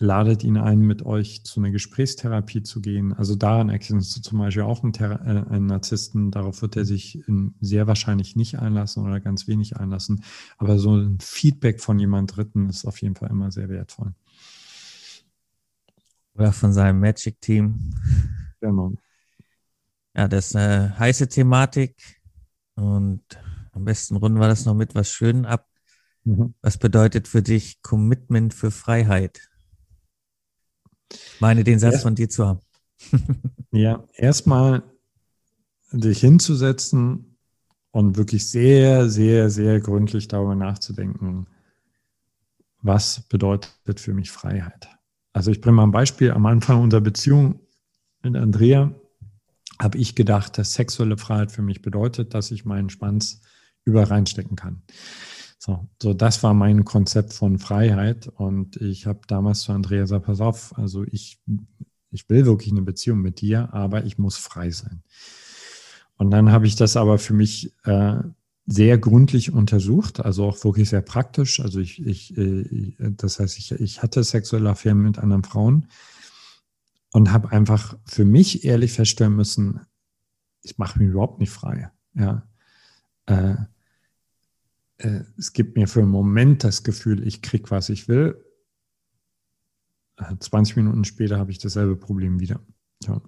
ladet ihn ein, mit euch zu einer Gesprächstherapie zu gehen. Also daran erkennst du zum Beispiel auch einen, Thera äh, einen Narzissten. Darauf wird er sich sehr wahrscheinlich nicht einlassen oder ganz wenig einlassen. Aber so ein Feedback von jemand Dritten ist auf jeden Fall immer sehr wertvoll. Oder von seinem Magic-Team. Genau. Ja, das ist eine heiße Thematik. Und am besten runden wir das noch mit was Schönem ab. Mhm. Was bedeutet für dich Commitment für Freiheit? meine, den Satz ja. von dir zu haben. ja, erstmal dich hinzusetzen und wirklich sehr, sehr, sehr gründlich darüber nachzudenken, was bedeutet für mich Freiheit. Also ich bringe mal ein Beispiel. Am Anfang unserer Beziehung mit Andrea habe ich gedacht, dass sexuelle Freiheit für mich bedeutet, dass ich meinen Schwanz überall reinstecken kann. So, so das war mein Konzept von Freiheit. Und ich habe damals zu Andrea gesagt, pass auf, also ich, ich will wirklich eine Beziehung mit dir, aber ich muss frei sein. Und dann habe ich das aber für mich äh, sehr gründlich untersucht, also auch wirklich sehr praktisch. Also ich, ich, äh, das heißt, ich, ich hatte sexuelle Affären mit anderen Frauen und habe einfach für mich ehrlich feststellen müssen, ich mache mich überhaupt nicht frei. Ja. Äh, äh, es gibt mir für einen Moment das Gefühl, ich kriege, was ich will. 20 äh, Minuten später habe ich dasselbe Problem wieder. Ja.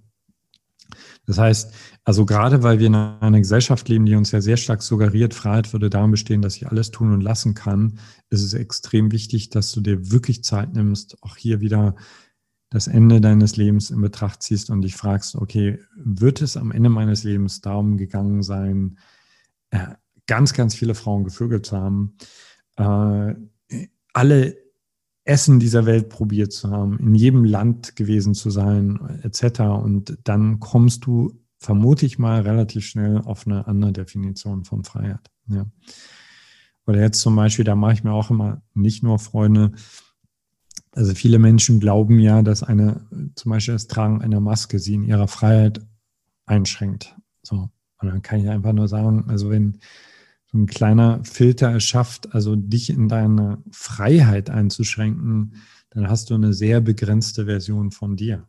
Das heißt, also gerade weil wir in einer Gesellschaft leben, die uns ja sehr stark suggeriert, Freiheit würde darin bestehen, dass ich alles tun und lassen kann, ist es extrem wichtig, dass du dir wirklich Zeit nimmst, auch hier wieder das Ende deines Lebens in Betracht ziehst und dich fragst, okay, wird es am Ende meines Lebens darum gegangen sein, äh, ganz, ganz viele Frauen gevögelt zu haben, äh, alle Essen dieser Welt probiert zu haben, in jedem Land gewesen zu sein, etc. Und dann kommst du, vermute ich mal, relativ schnell auf eine andere Definition von Freiheit. Ja. Oder jetzt zum Beispiel, da mache ich mir auch immer nicht nur Freunde, also viele Menschen glauben ja, dass eine, zum Beispiel das Tragen einer Maske sie in ihrer Freiheit einschränkt. So. Und dann kann ich einfach nur sagen, also wenn so ein kleiner Filter erschafft, also dich in deine Freiheit einzuschränken, dann hast du eine sehr begrenzte Version von dir.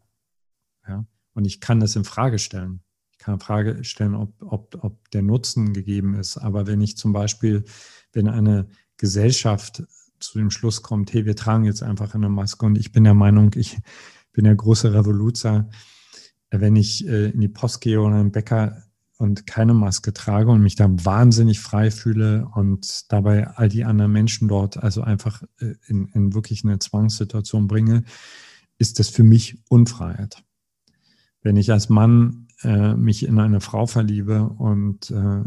Ja? Und ich kann das in Frage stellen. Ich kann in Frage stellen, ob, ob, ob der Nutzen gegeben ist. Aber wenn ich zum Beispiel, wenn eine Gesellschaft zu dem Schluss kommt, hey, wir tragen jetzt einfach eine Maske und ich bin der Meinung, ich bin der große Revoluzer, wenn ich äh, in die Post gehe oder einen Bäcker und keine Maske trage und mich da wahnsinnig frei fühle und dabei all die anderen Menschen dort also einfach äh, in, in wirklich eine Zwangssituation bringe, ist das für mich Unfreiheit. Wenn ich als Mann äh, mich in eine Frau verliebe und äh,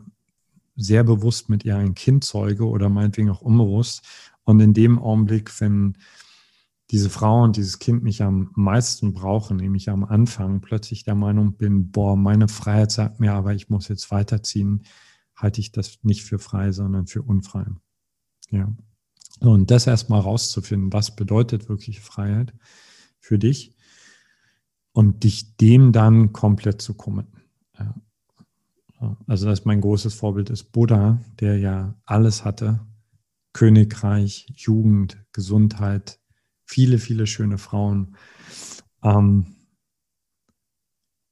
sehr bewusst mit ihr ein Kind zeuge oder meinetwegen auch unbewusst und in dem Augenblick, wenn diese Frau und dieses Kind mich am meisten brauchen, nämlich am Anfang plötzlich der Meinung bin, boah, meine Freiheit sagt mir, aber ich muss jetzt weiterziehen, halte ich das nicht für frei, sondern für unfrei. Ja. Und das erstmal rauszufinden, was bedeutet wirklich Freiheit für dich und dich dem dann komplett zu committen. Ja. Also das ist mein großes Vorbild ist Buddha, der ja alles hatte. Königreich, Jugend, Gesundheit, viele, viele schöne Frauen. Ähm,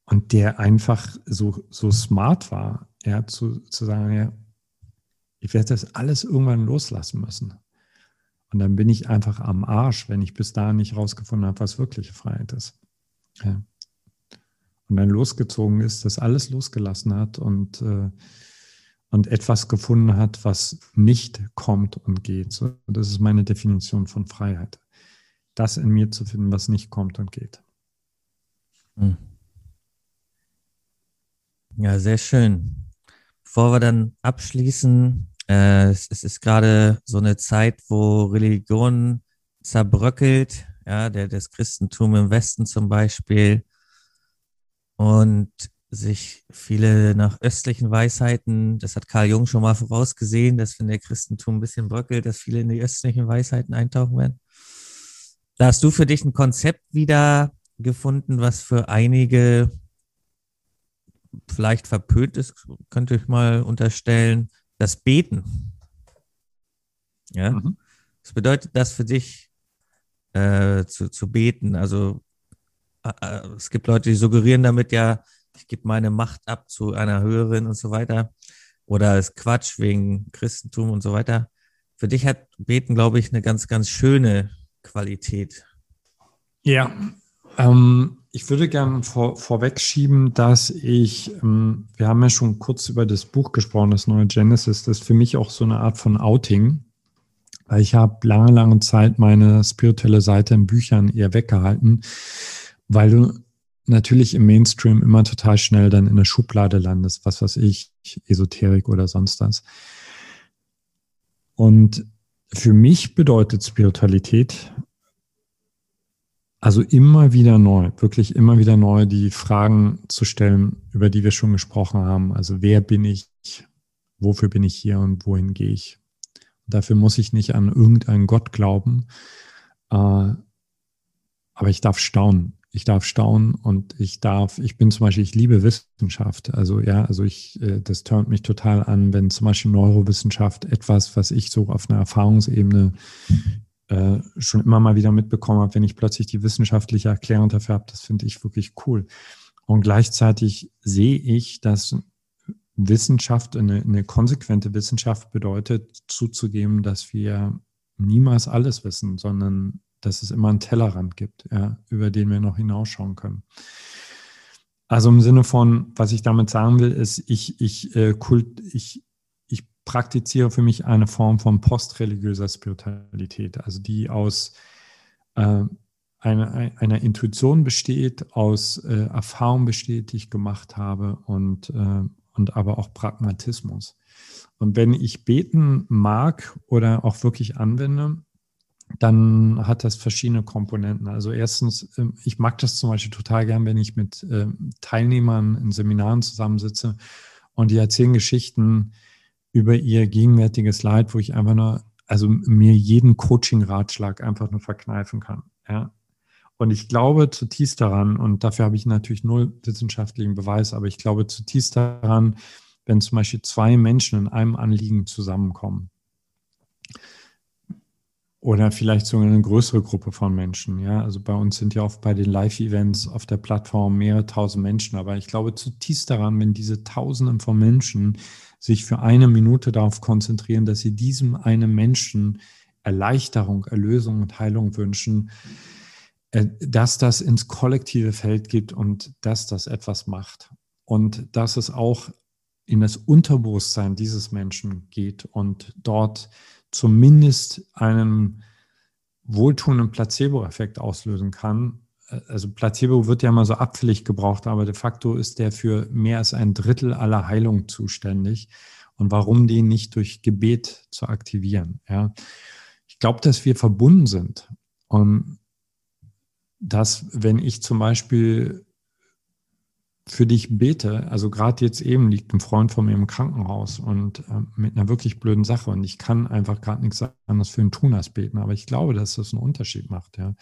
und der einfach so, so smart war, ja, zu, zu sagen, ja, ich werde das alles irgendwann loslassen müssen. Und dann bin ich einfach am Arsch, wenn ich bis dahin nicht rausgefunden habe, was wirkliche Freiheit ist. Ja. Und dann losgezogen ist, das alles losgelassen hat und, äh, und etwas gefunden hat, was nicht kommt und geht. So, das ist meine Definition von Freiheit. Das in mir zu finden, was nicht kommt und geht. Hm. Ja, sehr schön. Bevor wir dann abschließen, äh, es, es, ist gerade so eine Zeit, wo Religion zerbröckelt, ja, der, das Christentum im Westen zum Beispiel und sich viele nach östlichen Weisheiten, das hat Karl Jung schon mal vorausgesehen, dass wenn der Christentum ein bisschen bröckelt, dass viele in die östlichen Weisheiten eintauchen werden. Da hast du für dich ein Konzept wieder gefunden, was für einige vielleicht verpönt ist, könnte ich mal unterstellen, das Beten. Ja. Mhm. Was bedeutet das für dich, äh, zu, zu beten? Also äh, äh, es gibt Leute, die suggerieren damit ja, ich gebe meine Macht ab zu einer höheren und so weiter. Oder es Quatsch wegen Christentum und so weiter. Für dich hat Beten, glaube ich, eine ganz, ganz schöne Qualität. Ja, ähm, ich würde gerne vor, vorwegschieben, dass ich, ähm, wir haben ja schon kurz über das Buch gesprochen, das neue Genesis, das ist für mich auch so eine Art von Outing. Weil ich habe lange, lange Zeit meine spirituelle Seite in Büchern eher weggehalten, weil du natürlich im Mainstream immer total schnell dann in der Schublade landest, was weiß ich, Esoterik oder sonst was. Und für mich bedeutet Spiritualität also immer wieder neu, wirklich immer wieder neu die Fragen zu stellen, über die wir schon gesprochen haben. Also wer bin ich, wofür bin ich hier und wohin gehe ich? Dafür muss ich nicht an irgendeinen Gott glauben, äh, aber ich darf staunen. Ich darf staunen und ich darf, ich bin zum Beispiel, ich liebe Wissenschaft. Also ja, also ich, äh, das turnt mich total an, wenn zum Beispiel Neurowissenschaft etwas, was ich so auf einer Erfahrungsebene äh, schon immer mal wieder mitbekommen habe, wenn ich plötzlich die wissenschaftliche Erklärung dafür habe, das finde ich wirklich cool. Und gleichzeitig sehe ich, dass Wissenschaft, eine, eine konsequente Wissenschaft bedeutet, zuzugeben, dass wir niemals alles wissen, sondern dass es immer einen Tellerrand gibt, ja, über den wir noch hinausschauen können. Also im Sinne von, was ich damit sagen will, ist, ich, ich, äh, kult, ich praktiziere für mich eine Form von postreligiöser Spiritualität, also die aus äh, einer, einer, Intuition besteht, aus äh, Erfahrung besteht, die ich gemacht habe und, äh, und aber auch Pragmatismus. Und wenn ich beten mag oder auch wirklich anwende, dann hat das verschiedene Komponenten. Also erstens, ähm, ich mag das zum Beispiel total gern, wenn ich mit ähm, Teilnehmern in Seminaren zusammensitze und die erzählen Geschichten, über ihr gegenwärtiges Leid, wo ich einfach nur, also mir jeden Coaching-Ratschlag einfach nur verkneifen kann. Ja. Und ich glaube zutiefst daran, und dafür habe ich natürlich null wissenschaftlichen Beweis, aber ich glaube zutiefst daran, wenn zum Beispiel zwei Menschen in einem Anliegen zusammenkommen, oder vielleicht sogar eine größere Gruppe von Menschen. Ja, also bei uns sind ja oft bei den Live-Events auf der Plattform mehrere tausend Menschen. Aber ich glaube zutiefst daran, wenn diese Tausenden von Menschen sich für eine Minute darauf konzentrieren, dass sie diesem einen Menschen Erleichterung, Erlösung und Heilung wünschen, äh, dass das ins kollektive Feld gibt und dass das etwas macht. Und dass es auch in das Unterbewusstsein dieses Menschen geht und dort zumindest einen wohltuenden Placebo-Effekt auslösen kann. Also Placebo wird ja immer so abfällig gebraucht, aber de facto ist der für mehr als ein Drittel aller Heilung zuständig. Und warum den nicht durch Gebet zu aktivieren? Ja, ich glaube, dass wir verbunden sind und dass, wenn ich zum Beispiel für dich bete, also gerade jetzt eben liegt ein Freund von mir im Krankenhaus und äh, mit einer wirklich blöden Sache und ich kann einfach gerade nichts anderes für ihn tun als beten, aber ich glaube, dass das einen Unterschied macht, ja.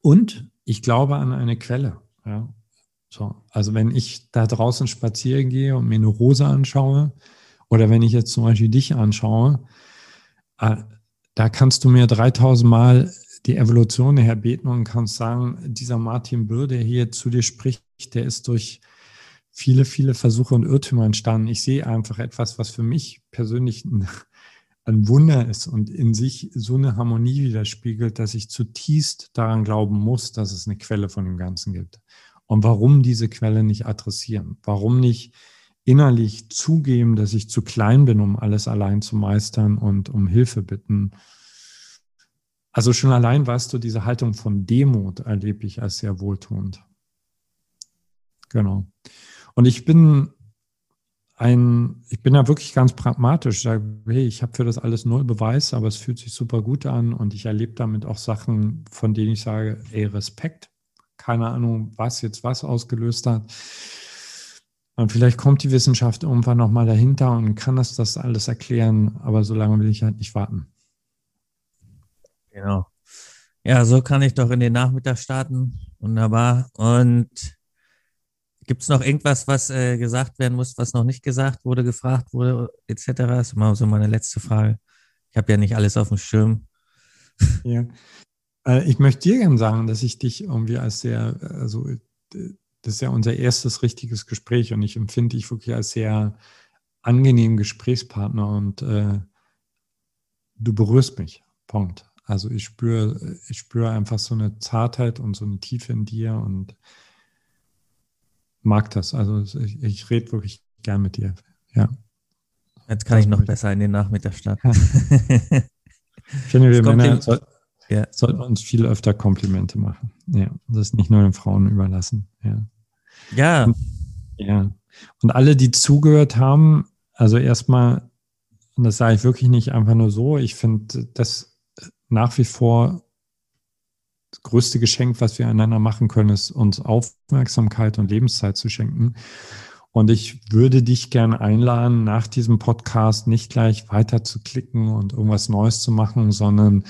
Und ich glaube an eine Quelle, ja. So, also wenn ich da draußen spazieren gehe und mir eine Rose anschaue oder wenn ich jetzt zum Beispiel dich anschaue, äh, da kannst du mir 3000 Mal die Evolution herbeten und kannst sagen, dieser Martin Bürr, der hier zu dir spricht, der ist durch viele, viele Versuche und Irrtümer entstanden. Ich sehe einfach etwas, was für mich persönlich ein, ein Wunder ist und in sich so eine Harmonie widerspiegelt, dass ich zutiefst daran glauben muss, dass es eine Quelle von dem Ganzen gibt. Und warum diese Quelle nicht adressieren? Warum nicht innerlich zugeben, dass ich zu klein bin, um alles allein zu meistern und um Hilfe bitten? Also schon allein weißt du, diese Haltung von Demut erlebe ich als sehr wohltuend. Genau. Und ich bin ein, ich bin da wirklich ganz pragmatisch. Ich sage, hey, ich habe für das alles null Beweis, aber es fühlt sich super gut an und ich erlebe damit auch Sachen, von denen ich sage, ey, Respekt. Keine Ahnung, was jetzt was ausgelöst hat. Und vielleicht kommt die Wissenschaft irgendwann nochmal dahinter und kann das das alles erklären, aber so lange will ich halt nicht warten. Genau. Ja, so kann ich doch in den Nachmittag starten. Wunderbar. Und gibt es noch irgendwas, was äh, gesagt werden muss, was noch nicht gesagt wurde, gefragt wurde, etc.? Das ist immer so meine letzte Frage. Ich habe ja nicht alles auf dem Schirm. Ja. Äh, ich möchte dir gerne sagen, dass ich dich irgendwie als sehr, also das ist ja unser erstes richtiges Gespräch und ich empfinde dich wirklich als sehr angenehmen Gesprächspartner und äh, du berührst mich. Punkt. Also ich spüre, ich spüre einfach so eine Zartheit und so eine Tiefe in dir und mag das. Also ich, ich rede wirklich gern mit dir. Ja. Jetzt kann das ich noch besser in den Nachmittag starten. ich finde, wir Männer soll, ja. sollten uns viel öfter Komplimente machen. Ja, das nicht nur den Frauen überlassen. Ja. Ja. Und, ja. Und alle, die zugehört haben, also erstmal, und das sage ich wirklich nicht einfach nur so, ich finde, das nach wie vor das größte Geschenk, was wir einander machen können, ist uns Aufmerksamkeit und Lebenszeit zu schenken. Und ich würde dich gerne einladen, nach diesem Podcast nicht gleich weiter zu klicken und irgendwas Neues zu machen, sondern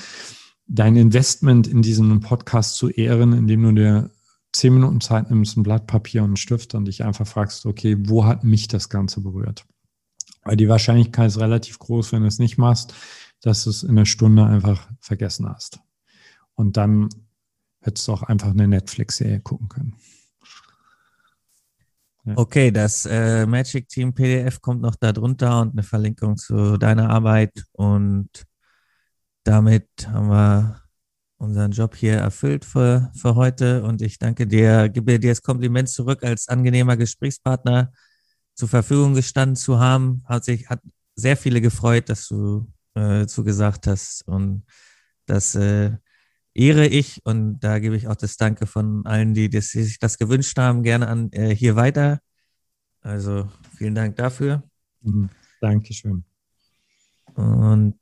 dein Investment in diesen Podcast zu ehren, indem du dir zehn Minuten Zeit nimmst, ein Blatt Papier und einen Stift und dich einfach fragst, okay, wo hat mich das Ganze berührt? Weil die Wahrscheinlichkeit ist relativ groß, wenn du es nicht machst, dass du es in einer Stunde einfach vergessen hast. Und dann hättest du auch einfach eine Netflix-Serie gucken können. Ja. Okay, das äh, Magic Team PDF kommt noch darunter und eine Verlinkung zu deiner Arbeit. Und damit haben wir unseren Job hier erfüllt für, für heute. Und ich danke dir, gebe dir das Kompliment zurück, als angenehmer Gesprächspartner zur Verfügung gestanden zu haben. Hat sich hat sehr viele gefreut, dass du äh, zugesagt hast. Und das äh, ehre ich und da gebe ich auch das Danke von allen, die das, sich das gewünscht haben, gerne an äh, hier weiter. Also vielen Dank dafür. Mhm. Dankeschön. Und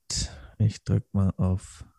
ich drücke mal auf